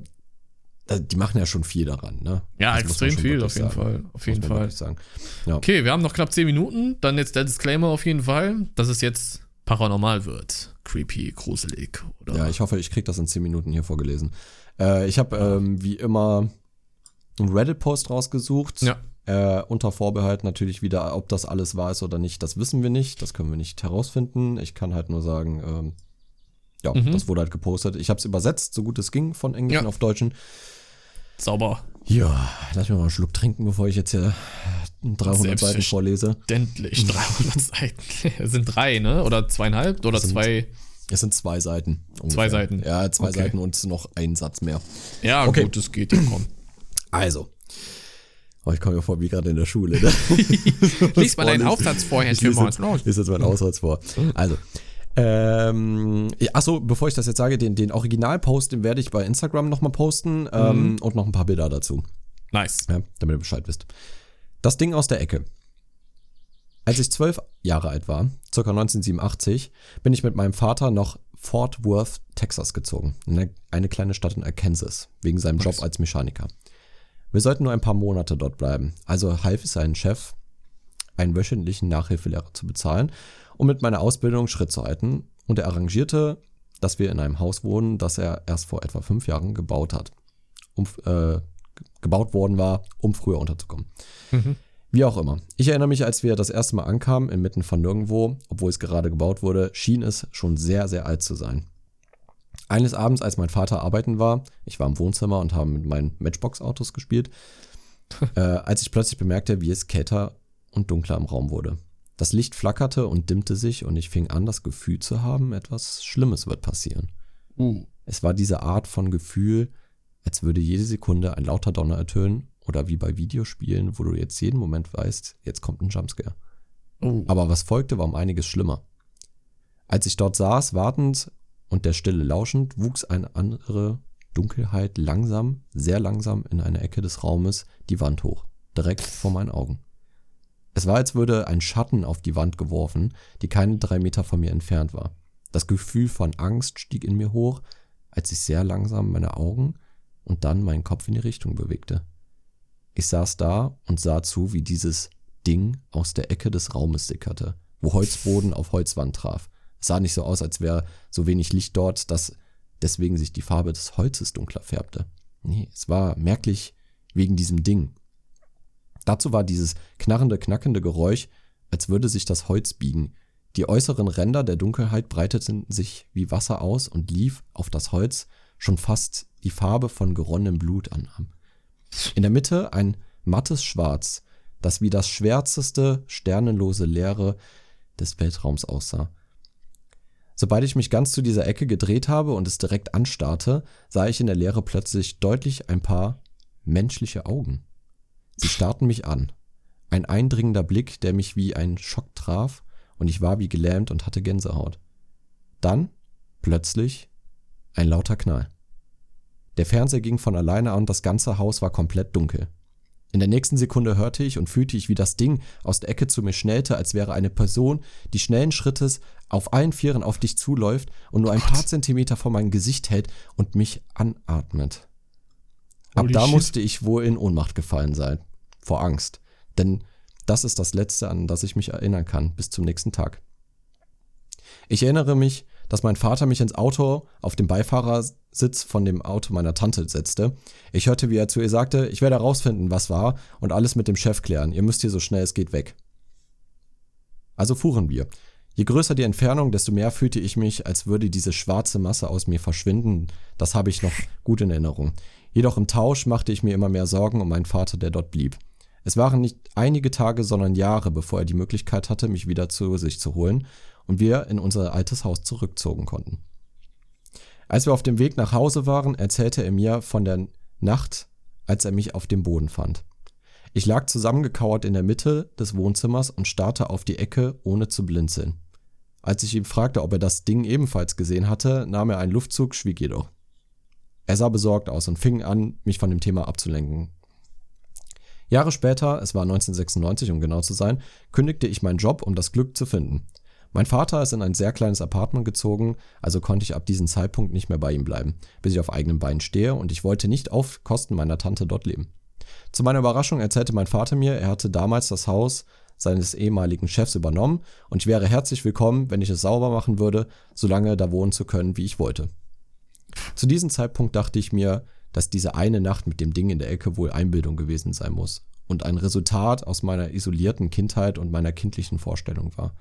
die machen ja schon viel daran, ne? Ja, Das extrem viel, auf jeden sagen. Fall. Auf jeden Fall. sagen. Ja. Okay, wir haben noch knapp 10 Minuten. Dann jetzt der Disclaimer auf jeden Fall, dass es jetzt paranormal wird. Creepy, gruselig. Oder Ja, ich hoffe, ich krieg das in 10 Minuten hier vorgelesen. Äh, ich habe ähm, wie immer einen Reddit-Post rausgesucht. Ja. Äh, unter Vorbehalt natürlich wieder, ob das alles wahr ist oder nicht, das wissen wir nicht. Das können wir nicht herausfinden. Ich kann halt nur sagen, ähm, ja, Mhm. das wurde halt gepostet. Ich habe es übersetzt, so gut es ging, von Englischen Ja. auf Deutschen. sauber. Ja, lass mir mal einen Schluck trinken, bevor ich jetzt hier 300 Seiten vorlese. Verständlich. 300 [LAUGHS] Seiten. Es sind drei, ne? Oder zweieinhalb? Oder sind- zwei? Es sind zwei Seiten. ungefähr. Zwei Seiten. Ja, zwei Okay. Seiten und noch ein Satz mehr. Ja, Okay. gut, das geht ja, komm. Also. Oh, ich komme mir vor wie gerade in der Schule. Ne? [LAUGHS] Lies mal deinen. Aufsatz vorher, Ich lese Timon. jetzt, meinen Aufsatz vor. Also. Ähm, achso, bevor ich das jetzt sage, den, den Originalpost, den werde ich bei Instagram nochmal posten ähm, und noch ein paar Bilder dazu. Nice. Ja, damit ihr Bescheid wisst. Das Ding aus der Ecke. Als ich zwölf Jahre alt war, circa 1987, bin ich mit meinem Vater nach Fort Worth, Texas gezogen. In eine, eine kleine Stadt in Arkansas, wegen seinem Nice. Job als Mechaniker. Wir sollten nur ein paar Monate dort bleiben. Also half es seinen Chef, einen wöchentlichen Nachhilfelehrer zu bezahlen, um mit meiner Ausbildung Schritt zu halten. Und er arrangierte, dass wir in einem Haus wohnen, das er erst vor etwa fünf Jahren gebaut hat. Um, äh, gebaut worden war, um früher unterzukommen. Mhm. Wie auch immer. Ich erinnere mich, als wir das erste Mal ankamen, inmitten von nirgendwo, obwohl es gerade gebaut wurde, schien es schon sehr, sehr alt zu sein. Eines Abends, als mein Vater arbeiten war, ich war im Wohnzimmer und habe mit meinen Matchbox-Autos gespielt, [LAUGHS] äh, als ich plötzlich bemerkte, wie es kälter und dunkler im Raum wurde. Das Licht flackerte und dimmte sich und ich fing an, das Gefühl zu haben, etwas Schlimmes wird passieren. Uh. Es war diese Art von Gefühl, als würde jede Sekunde ein lauter Donner ertönen oder wie bei Videospielen, wo du jetzt jeden Moment weißt, jetzt kommt ein Jumpscare. Uh. Aber was folgte, war um einiges schlimmer. Als ich dort saß, wartend und der Stille lauschend, wuchs eine andere Dunkelheit langsam, sehr langsam in einer Ecke des Raumes die Wand hoch, direkt vor meinen Augen. Es war, als würde ein Schatten auf die Wand geworfen, die keine drei Meter von mir entfernt war. Das Gefühl von Angst stieg in mir hoch, als ich sehr langsam meine Augen und dann meinen Kopf in die Richtung bewegte. Ich saß da und sah zu, wie dieses Ding aus der Ecke des Raumes sickerte, wo Holzboden auf Holzwand traf. Sah nicht so aus, als wäre so wenig Licht dort, dass deswegen sich die Farbe des Holzes dunkler färbte. Nee, es war merklich wegen diesem Ding. Dazu war dieses knarrende, knackende Geräusch, als würde sich das Holz biegen. Die äußeren Ränder der Dunkelheit breiteten sich wie Wasser aus und lief auf das Holz schon fast die Farbe von geronnenem Blut annahm. In der Mitte ein mattes Schwarz, das wie das schwärzeste, sternenlose Leere des Weltraums aussah. Sobald ich mich ganz zu dieser Ecke gedreht habe und es direkt anstarrte, sah ich in der Leere plötzlich deutlich ein paar menschliche Augen. Sie starrten mich an. Ein eindringender Blick, der mich wie ein Schock traf, und ich war wie gelähmt und hatte Gänsehaut. Dann, plötzlich, ein lauter Knall. Der Fernseher ging von alleine an und das ganze Haus war komplett dunkel. In der nächsten Sekunde hörte ich und fühlte ich, wie das Ding aus der Ecke zu mir schnellte, als wäre eine Person, die schnellen Schrittes auf allen Vieren auf dich zuläuft und nur ein paar Zentimeter vor mein Gesicht hält und mich anatmet. Ab Holy da shit. musste ich wohl in Ohnmacht gefallen sein. Vor Angst. Denn das ist das Letzte, an das ich mich erinnern kann, bis zum nächsten Tag. Ich erinnere mich, dass mein Vater mich ins Auto auf dem Beifahrersitz von dem Auto meiner Tante setzte. Ich hörte, wie er zu ihr sagte, ich werde herausfinden, was war und alles mit dem Chef klären. Ihr müsst hier so schnell es geht weg. Also fuhren wir. Je größer die Entfernung, desto mehr fühlte ich mich, als würde diese schwarze Masse aus mir verschwinden. Das habe ich noch gut in Erinnerung. Jedoch im Tausch machte ich mir immer mehr Sorgen um meinen Vater, der dort blieb. Es waren nicht einige Tage, sondern Jahre, bevor er die Möglichkeit hatte, mich wieder zu sich zu holen und wir in unser altes Haus zurückzogen konnten. Als wir auf dem Weg nach Hause waren, erzählte er mir von der Nacht, als er mich auf dem Boden fand. Ich lag zusammengekauert in der Mitte des Wohnzimmers und starrte auf die Ecke, ohne zu blinzeln. Als ich ihn fragte, ob er das Ding ebenfalls gesehen hatte, nahm er einen Luftzug, schwieg jedoch. Er sah besorgt aus und fing an, mich von dem Thema abzulenken. Jahre später, es war 1996 um genau zu sein, kündigte ich meinen Job, um das Glück zu finden. Mein Vater ist in ein sehr kleines Apartment gezogen, also konnte ich ab diesem Zeitpunkt nicht mehr bei ihm bleiben, bis ich auf eigenen Beinen stehe und ich wollte nicht auf Kosten meiner Tante dort leben. Zu meiner Überraschung erzählte mein Vater mir, er hatte damals das Haus seines ehemaligen Chefs übernommen und ich wäre herzlich willkommen, wenn ich es sauber machen würde, solange da wohnen zu können, wie ich wollte. Zu diesem Zeitpunkt dachte ich mir, dass diese eine Nacht mit dem Ding in der Ecke wohl Einbildung gewesen sein muss und ein Resultat aus meiner isolierten Kindheit und meiner kindlichen Vorstellung war.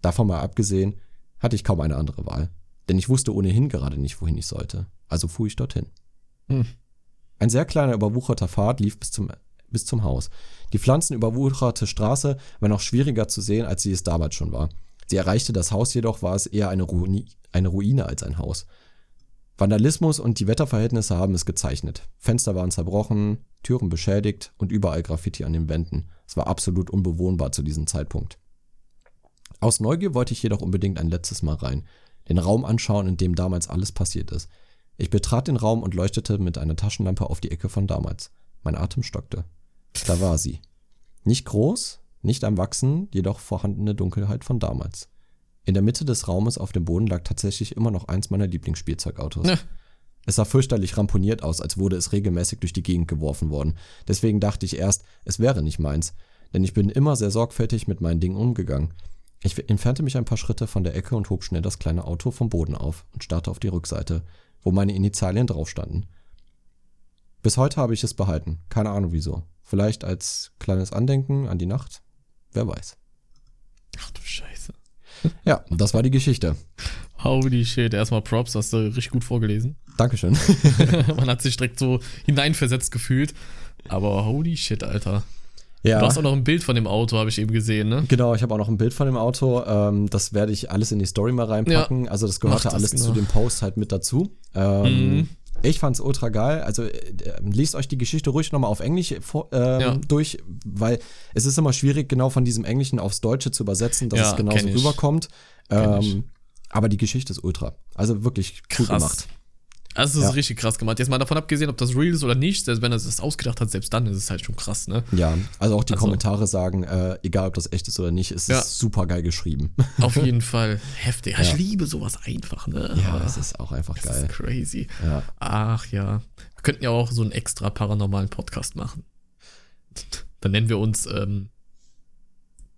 Davon mal abgesehen, hatte ich kaum eine andere Wahl, denn ich wusste ohnehin gerade nicht, wohin ich sollte. Also fuhr ich dorthin. Hm. Ein sehr kleiner überwucherter Pfad lief bis zum, bis zum Haus. Die pflanzenüberwucherte Straße war noch schwieriger zu sehen, als sie es damals schon war. Sie erreichte das Haus jedoch, war es eher eine, Ruine, eine Ruine als ein Haus. Vandalismus und die Wetterverhältnisse haben es gezeichnet. Fenster waren zerbrochen, Türen beschädigt und überall Graffiti an den Wänden. Es war absolut unbewohnbar zu diesem Zeitpunkt. Aus Neugier wollte ich jedoch unbedingt ein letztes Mal rein, den Raum anschauen, in dem damals alles passiert ist. Ich betrat den Raum und leuchtete mit einer Taschenlampe auf die Ecke von damals. Mein Atem stockte. Da war sie. Nicht groß, nicht am Wachsen, jedoch vorhandene Dunkelheit von damals. In der Mitte des Raumes auf dem Boden lag tatsächlich immer noch eins meiner Lieblingsspielzeugautos. Ja. Es sah fürchterlich ramponiert aus, als wurde es regelmäßig durch die Gegend geworfen worden. Deswegen dachte ich erst, es wäre nicht meins, denn ich bin immer sehr sorgfältig mit meinen Dingen umgegangen. Ich entfernte mich ein paar Schritte von der Ecke und hob schnell das kleine Auto vom Boden auf und starrte auf die Rückseite, wo meine Initialien drauf standen. Bis heute habe ich es behalten, keine Ahnung wieso. Vielleicht als kleines Andenken an die Nacht, wer weiß. Ach du Scheiße. Ja, das war die Geschichte. Holy shit. Erstmal Props, hast du richtig gut vorgelesen. [LAUGHS] Dankeschön. Man hat sich direkt so hineinversetzt gefühlt. Aber holy shit, Alter. Ja. Du hast auch noch ein Bild von dem Auto, habe ich eben gesehen, ne? Genau, ich habe auch noch ein Bild von dem Auto. Ähm, das werde ich alles in die Story mal reinpacken. Also das gehörte das, alles genau. zu dem Post halt mit dazu. Ähm, Mhm. Ich fand's ultra geil. Also äh, äh, liest euch die Geschichte ruhig nochmal auf Englisch vor, ähm, Ja. durch, weil es ist immer schwierig, genau von diesem Englischen aufs Deutsche zu übersetzen, dass Ja, es genauso rüberkommt. Ähm, aber die Geschichte ist ultra. Also wirklich cool Krass. gemacht. Also, es ist Ja. richtig krass gemacht. Jetzt mal davon abgesehen, ob das real ist oder nicht, selbst wenn er das ausgedacht hat, selbst dann ist es halt schon krass, ne? Ja, also auch die Also- Kommentare sagen, äh, egal ob das echt ist oder nicht, es Ja. ist super geil geschrieben. [LAUGHS] Auf jeden Fall heftig. Ja. Ich liebe sowas einfach, ne? ja, das ist auch einfach das geil. ist crazy. Ach ja. Wir könnten ja auch so einen extra paranormalen Podcast machen. [LAUGHS] Dann nennen wir uns, ähm,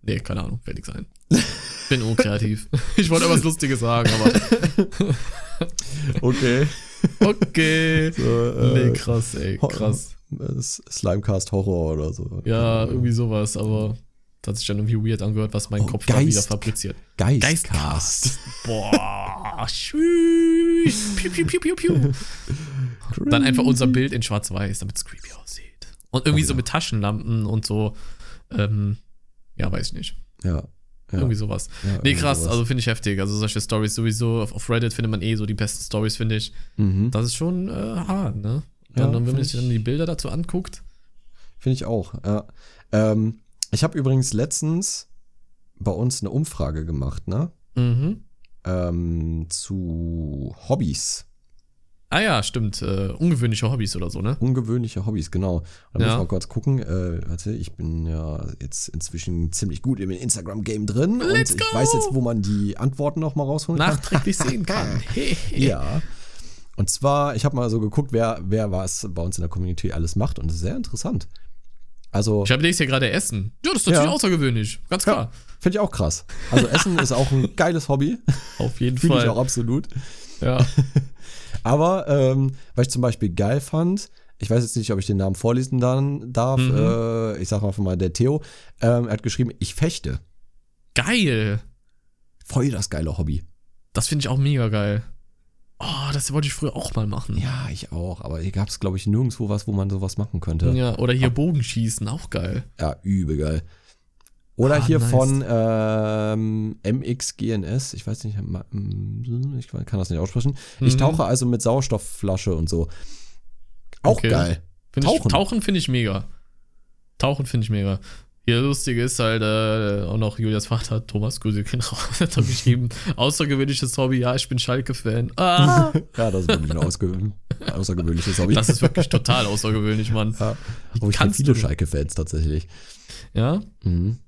nee, keine Ahnung, ich sein. Bin unkreativ. [LAUGHS] Ich wollte was Lustiges sagen, aber Okay. Okay. [LAUGHS] So, äh, Nee, krass, ey, krass. Slimecast Horror oder so. Ja, irgendwie sowas, aber das hat sich dann irgendwie weird angehört, was mein Oh, Kopf dann wieder Geist- fabriziert. Geistcast. Boah, tschüss. Piu, piu, piu, piu, piu. Dann einfach unser Bild in schwarz-weiß, damit es creepy aussieht. Und irgendwie Oh, so ja. mit Taschenlampen und so. Ähm, ja, weiß ich nicht. Ja. Ja. Irgendwie sowas. ja, Nee, krass, sowas. also finde ich heftig. Also solche Stories sowieso. Auf, auf Reddit findet man eh so die besten Stories, finde ich. Mhm. Das ist schon äh, hart, ne? Ja, Dann, wenn man sich ich- dann die Bilder dazu anguckt. Finde ich auch. Ja. Ähm, ich habe übrigens letztens bei uns eine Umfrage gemacht, ne? Mhm. Ähm, zu Hobbys. Ah ja, stimmt. Äh, ungewöhnliche Hobbys oder so, ne? Ungewöhnliche Hobbys, genau. Da Ja. muss ich mal kurz gucken. Äh, warte, ich bin ja jetzt inzwischen ziemlich gut im Instagram-Game drin Let's und ich go! weiß jetzt, wo man die Antworten noch mal rausholen kann. Nachträglich sehen kann. [LAUGHS] Ja. Und zwar, ich habe mal so geguckt, wer, wer was bei uns in der Community alles macht und das ist sehr interessant. Also, Ich habe hier gerade Essen. Ja, das ist natürlich Ja. außergewöhnlich. Ganz Ja. klar. finde ich auch krass. Also, Essen [LAUGHS] ist auch ein geiles Hobby. Auf jeden Fühle ich Fall. auch absolut. Ja. [LAUGHS] Aber, ähm, was ich zum Beispiel geil fand, ich weiß jetzt nicht, ob ich den Namen vorlesen dann darf, Mhm. äh, ich sag einfach mal der Theo, ähm, er hat geschrieben, ich fechte. Geil. Voll das geile Hobby. Das finde ich auch mega geil. Oh, das wollte ich früher auch mal machen. Ja, ich auch. Aber hier gab es, glaube ich, nirgendwo was, wo man sowas machen könnte. Ja, oder hier Bogenschießen, auch geil. Ja, übel geil. Oder Ah, hier nice. von ähm, MXGNS, ich weiß nicht, ich kann das nicht aussprechen. Ich Mhm. tauche also mit Sauerstoffflasche und so. Auch Okay. geil. Find ich, Tauchen. Tauchen finde ich mega. Tauchen finde ich mega. Hier lustige ist halt äh, auch noch Julias Vater, Thomas Grüße gehen raus, hat er geschrieben, außergewöhnliches Hobby, ja, ich bin Schalke-Fan. Ah, [LAUGHS] Ja, das ist wirklich ein außergewöhnliches Hobby. das ist wirklich total außergewöhnlich, Mann. ja. Aber ich kenne kannst viele Schalke-Fans tatsächlich. Ja, Mhm.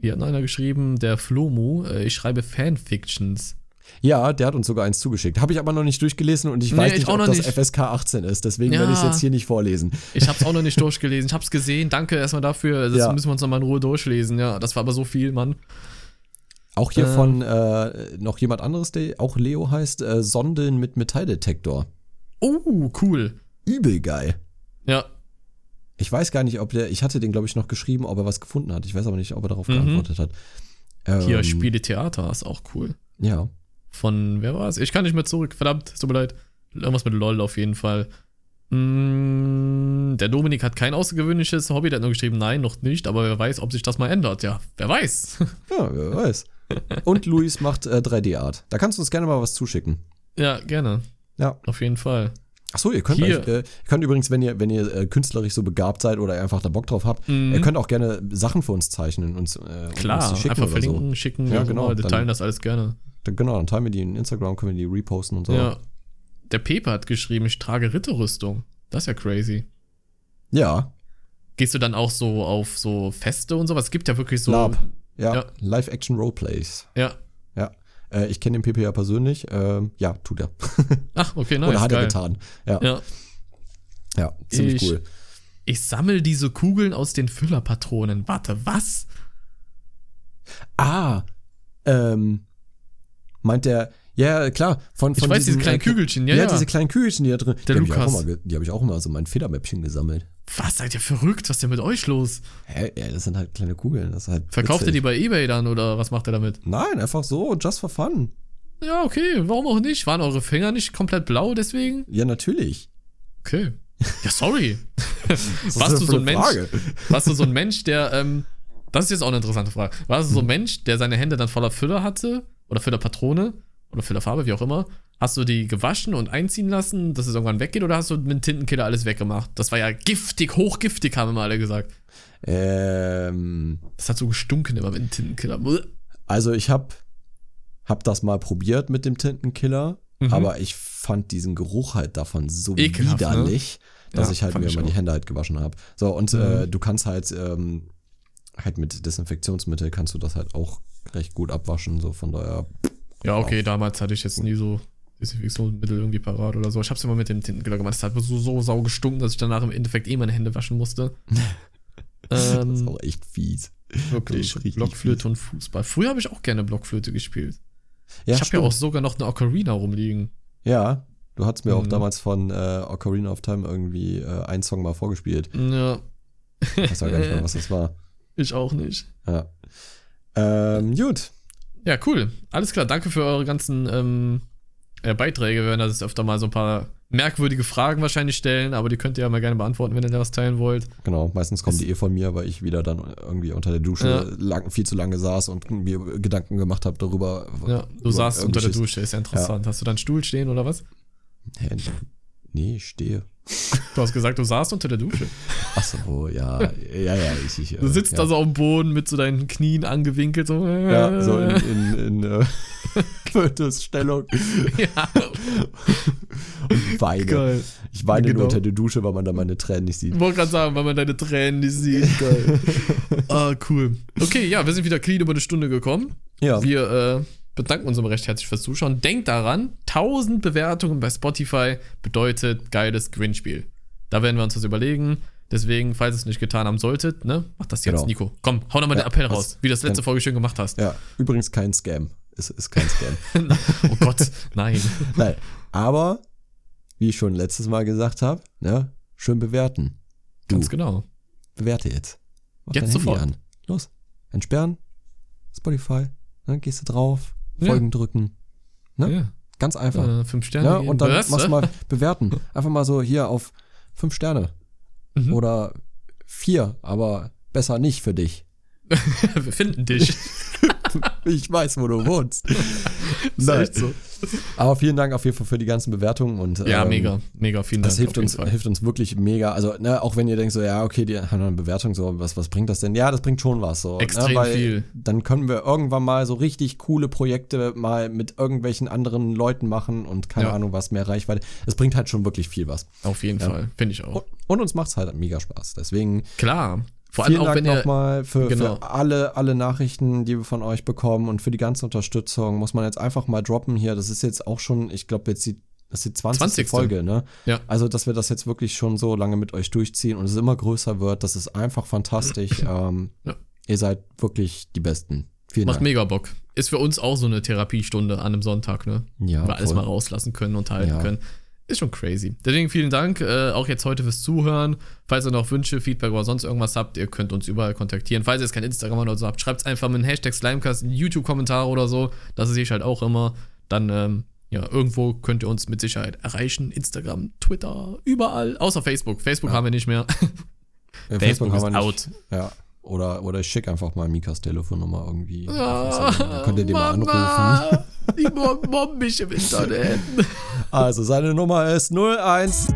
Hier hat noch einer geschrieben, der Flomo, äh, ich schreibe Fanfictions. Ja, der hat uns sogar eins zugeschickt. Habe ich aber noch nicht durchgelesen und ich Nee, weiß ich nicht, ob das nicht. FSK 18 ist. Deswegen Ja. werde ich es jetzt hier nicht vorlesen. Ich habe es auch noch nicht [LAUGHS] durchgelesen. Ich habe es gesehen. Danke erstmal dafür. Das Ja. müssen wir uns nochmal in Ruhe durchlesen. Ja, das war aber so viel, Mann. Auch hier Äh. von äh, noch jemand anderes, der auch Leo heißt, äh, Sonden mit Metalldetektor. Oh, cool. Übel geil. Ja, Ich weiß gar nicht, ob der, ich hatte den, glaube ich, noch geschrieben, ob er was gefunden hat. Ich weiß aber nicht, ob er darauf Mhm. geantwortet hat. Ähm, hier Spiele Theater ist auch cool. Ja. Von, wer war es? Ich kann nicht mehr zurück. Verdammt, tut mir leid. Irgendwas mit LOL auf jeden Fall. Mm, der Dominik hat kein außergewöhnliches Hobby. Der hat nur geschrieben, nein, noch nicht. Aber wer weiß, ob sich das mal ändert. Ja, wer weiß. [LAUGHS] Ja, wer weiß. Und Luis macht äh, 3D-Art. Da kannst du uns gerne mal was zuschicken. ja, gerne. Ja. Auf jeden Fall. Achso, ihr könnt euch, äh, ihr könnt übrigens, wenn ihr, wenn ihr äh, künstlerisch so begabt seid oder einfach da Bock drauf habt, Mhm. ihr könnt auch gerne Sachen für uns zeichnen und, äh, Klar, uns die schicken einfach oder verlinken, schicken. Ja, genau. Wir dann- teilen das alles gerne. so. Dann, genau, dann teilen wir die in Instagram, können wir die reposten und so. Ja. Der Pepe hat geschrieben, ich trage Ritterrüstung. Das ist ja crazy. Ja, Gehst du dann auch so auf so Feste und sowas? Es gibt ja wirklich so. Lab. Ja, Ja. Live-Action-Roleplays. Ja. Äh, ich kenne den PP ja persönlich. Ähm, ja, tut er. [LAUGHS] Ach, okay, nice. Oder hat er geil. getan. Ja, ja. Ja. ziemlich Ich- cool. Ich sammle diese Kugeln aus den Füllerpatronen. Warte, was? Ah, ähm, meint der, ja, klar, von, Ich von weiß, diese diesen, kleinen äh, Kügelchen, ja, ja, ja. diese kleinen Kügelchen, die da drin. Der die hab ich auch Lukas. immer, ge- die habe ich auch immer so mein Federmäppchen gesammelt. Was, seid ihr verrückt? Was ist denn mit euch los? Hä? Ja, das sind halt kleine Kugeln. Das ist halt Verkauft ihr witzig. die bei Ebay dann oder was macht ihr damit? Nein, einfach so, just for fun. Ja, okay, warum auch nicht? Waren eure Finger nicht komplett blau deswegen? Ja, natürlich. Okay. Ja, sorry. Was [LAUGHS] Warst du so ein Mensch? Frage? Warst du so ein [LAUGHS] Mensch, der, ähm, das ist jetzt auch eine interessante Frage. Warst du so ein Mensch, der seine Hände dann voller Füller hatte? Oder Füllerpatrone? Oder Füllerfarbe, wie auch immer? Hast du die gewaschen und einziehen lassen, dass es irgendwann weggeht? Oder hast du mit dem Tintenkiller alles weggemacht? Das war ja giftig, hochgiftig, haben immer alle gesagt. Ähm, Das hat so gestunken immer mit dem Tintenkiller. Also ich habe hab das mal probiert mit dem Tintenkiller, Mhm. aber ich fand diesen Geruch halt davon so Ekelhaft, ne? widerlich, dass Ja, ich halt mir mal die. Hände halt gewaschen habe. So, und Mhm. äh, du kannst halt, ähm, halt mit Desinfektionsmittel kannst du das halt auch recht gut abwaschen, so von daher. Ja, okay, damals hatte ich jetzt nie so Desinfektionsmittel irgendwie parat oder so. Ich hab's immer mit dem Tintenkiller gemacht. Es hat so, so sau gestunken, dass ich danach im Endeffekt eh meine Hände waschen musste. [LAUGHS] Das ist ähm, auch echt fies. wirklich. Blockflöte und Fußball. Früher habe ich auch gerne Blockflöte gespielt. Ja, ich habe ja auch sogar noch eine Ocarina rumliegen. Ja, du hast mir auch Mhm. damals von äh, Ocarina of Time irgendwie äh, einen Song mal vorgespielt. Ja, Ich weiß ja gar nicht mehr, was das war. [LAUGHS] ich auch nicht. Ja. Ähm, gut. Ja, cool. Alles klar. Danke für eure ganzen ähm, äh, Beiträge. Wir werden das öfter mal so ein paar merkwürdige Fragen wahrscheinlich stellen, aber die könnt ihr ja mal gerne beantworten, wenn ihr da was teilen wollt. Genau, meistens kommen die eh von mir, weil ich wieder dann irgendwie unter der Dusche Ja. lang, viel zu lange saß und mir Gedanken gemacht habe darüber. Ja, du saßt unter der Dusche, ist ja interessant. Hast du da einen Stuhl stehen oder was? Nee, ich stehe. Du hast gesagt, du saßt unter der Dusche. Ach so, ja, ja, ja, ich, ich Du sitzt ja. da so auf dem Boden mit so deinen Knien angewinkelt, so. Ja, so in, in, in äh, [LAUGHS] Fötusstellung ja, und weine. geil. Ich weine Genau. nur unter der Dusche, weil man da meine Tränen nicht sieht. Ich wollte gerade sagen, weil man deine Tränen nicht sieht. [LAUGHS] Geil. ah, cool. Okay, ja, wir sind wieder clean über eine Stunde gekommen. Ja, Wir äh, bedanken uns aber recht herzlich fürs Zuschauen. Denkt daran, 1000 Bewertungen bei Spotify bedeutet geiles Gewinnspiel. Da werden wir uns was überlegen. Deswegen, falls ihr es nicht getan haben solltet, ne, macht das jetzt, Genau. Nico. Komm, hau nochmal Ja, den Appell raus, wie du das letzte Folge schön gemacht hast. ja, übrigens kein Scam. Es ist kein Scam. [LAUGHS] oh Gott, nein. [LAUGHS] Nein, aber wie ich schon letztes Mal gesagt habe, ne, schön bewerten. Du, Ganz genau. bewerte jetzt. Mach Jetzt dein Handy sofort. an. Los, entsperren, Spotify, ne, gehst du drauf, Ja. Folgen drücken. Ne? Ja. Ganz einfach. Äh, fünf Sterne. Ja, und dann Was? machst du [LAUGHS] mal bewerten. Einfach mal so hier auf fünf Sterne. Mhm. Oder vier, aber besser nicht für dich. [LAUGHS] Wir finden dich. [LAUGHS] Ich weiß, wo du wohnst. Ist Nein. so. Aber vielen Dank auf jeden Fall für die ganzen Bewertungen und Ja, ähm, mega, mega, vielen Dank. Das hilft uns, Fall. hilft uns wirklich mega. Also, ne, auch wenn ihr denkt so, ja, okay, die haben eine Bewertung, so, was, was bringt das denn? Ja, das bringt schon was. So, Extrem ne, viel. Dann können wir irgendwann mal so richtig coole Projekte mal mit irgendwelchen anderen Leuten machen und keine Ja. Ahnung was, mehr Reichweite. Es bringt halt schon wirklich viel was. Auf jeden Ja. Fall, finde ich auch. Und, und uns macht's halt mega Spaß. Deswegen, Klar. Vor allem Vielen auch, Dank nochmal für, genau. für alle, alle Nachrichten, die wir von euch bekommen und für die ganze Unterstützung. Muss man jetzt einfach mal droppen hier. Das ist jetzt auch schon, ich glaube, jetzt die, das ist die 20. 20. Folge, ne? Ja. Also, dass wir das jetzt wirklich schon so lange mit euch durchziehen und es immer größer wird, das ist einfach fantastisch. [LAUGHS] ähm, Ja. Ihr seid wirklich die Besten. Vielen Macht Dank. mega Bock. Ist für uns auch so eine Therapiestunde an einem Sonntag, ne? Ja, Wo wir alles mal rauslassen können und halten Ja. können. Ist schon crazy. Deswegen vielen Dank, äh, auch jetzt heute fürs Zuhören. Falls ihr noch Wünsche, Feedback oder sonst irgendwas habt, ihr könnt uns überall kontaktieren. Falls ihr jetzt kein Instagram oder so habt, schreibt es einfach mit dem Hashtag Slimecast in YouTube-Kommentare oder so. Das sehe ich halt auch immer. Dann, ähm, ja, irgendwo könnt ihr uns mit Sicherheit erreichen. Instagram, Twitter, überall. Außer Facebook. Facebook haben wir nicht mehr. Ja, Facebook haben wir ist nicht. Ja. Oder, oder ich schicke einfach mal Mikas Telefonnummer irgendwie. Ah, Dann könnt ihr die mal anrufen. Mama, Die mobben mich im Internet. [LAUGHS] Also seine Nummer ist 01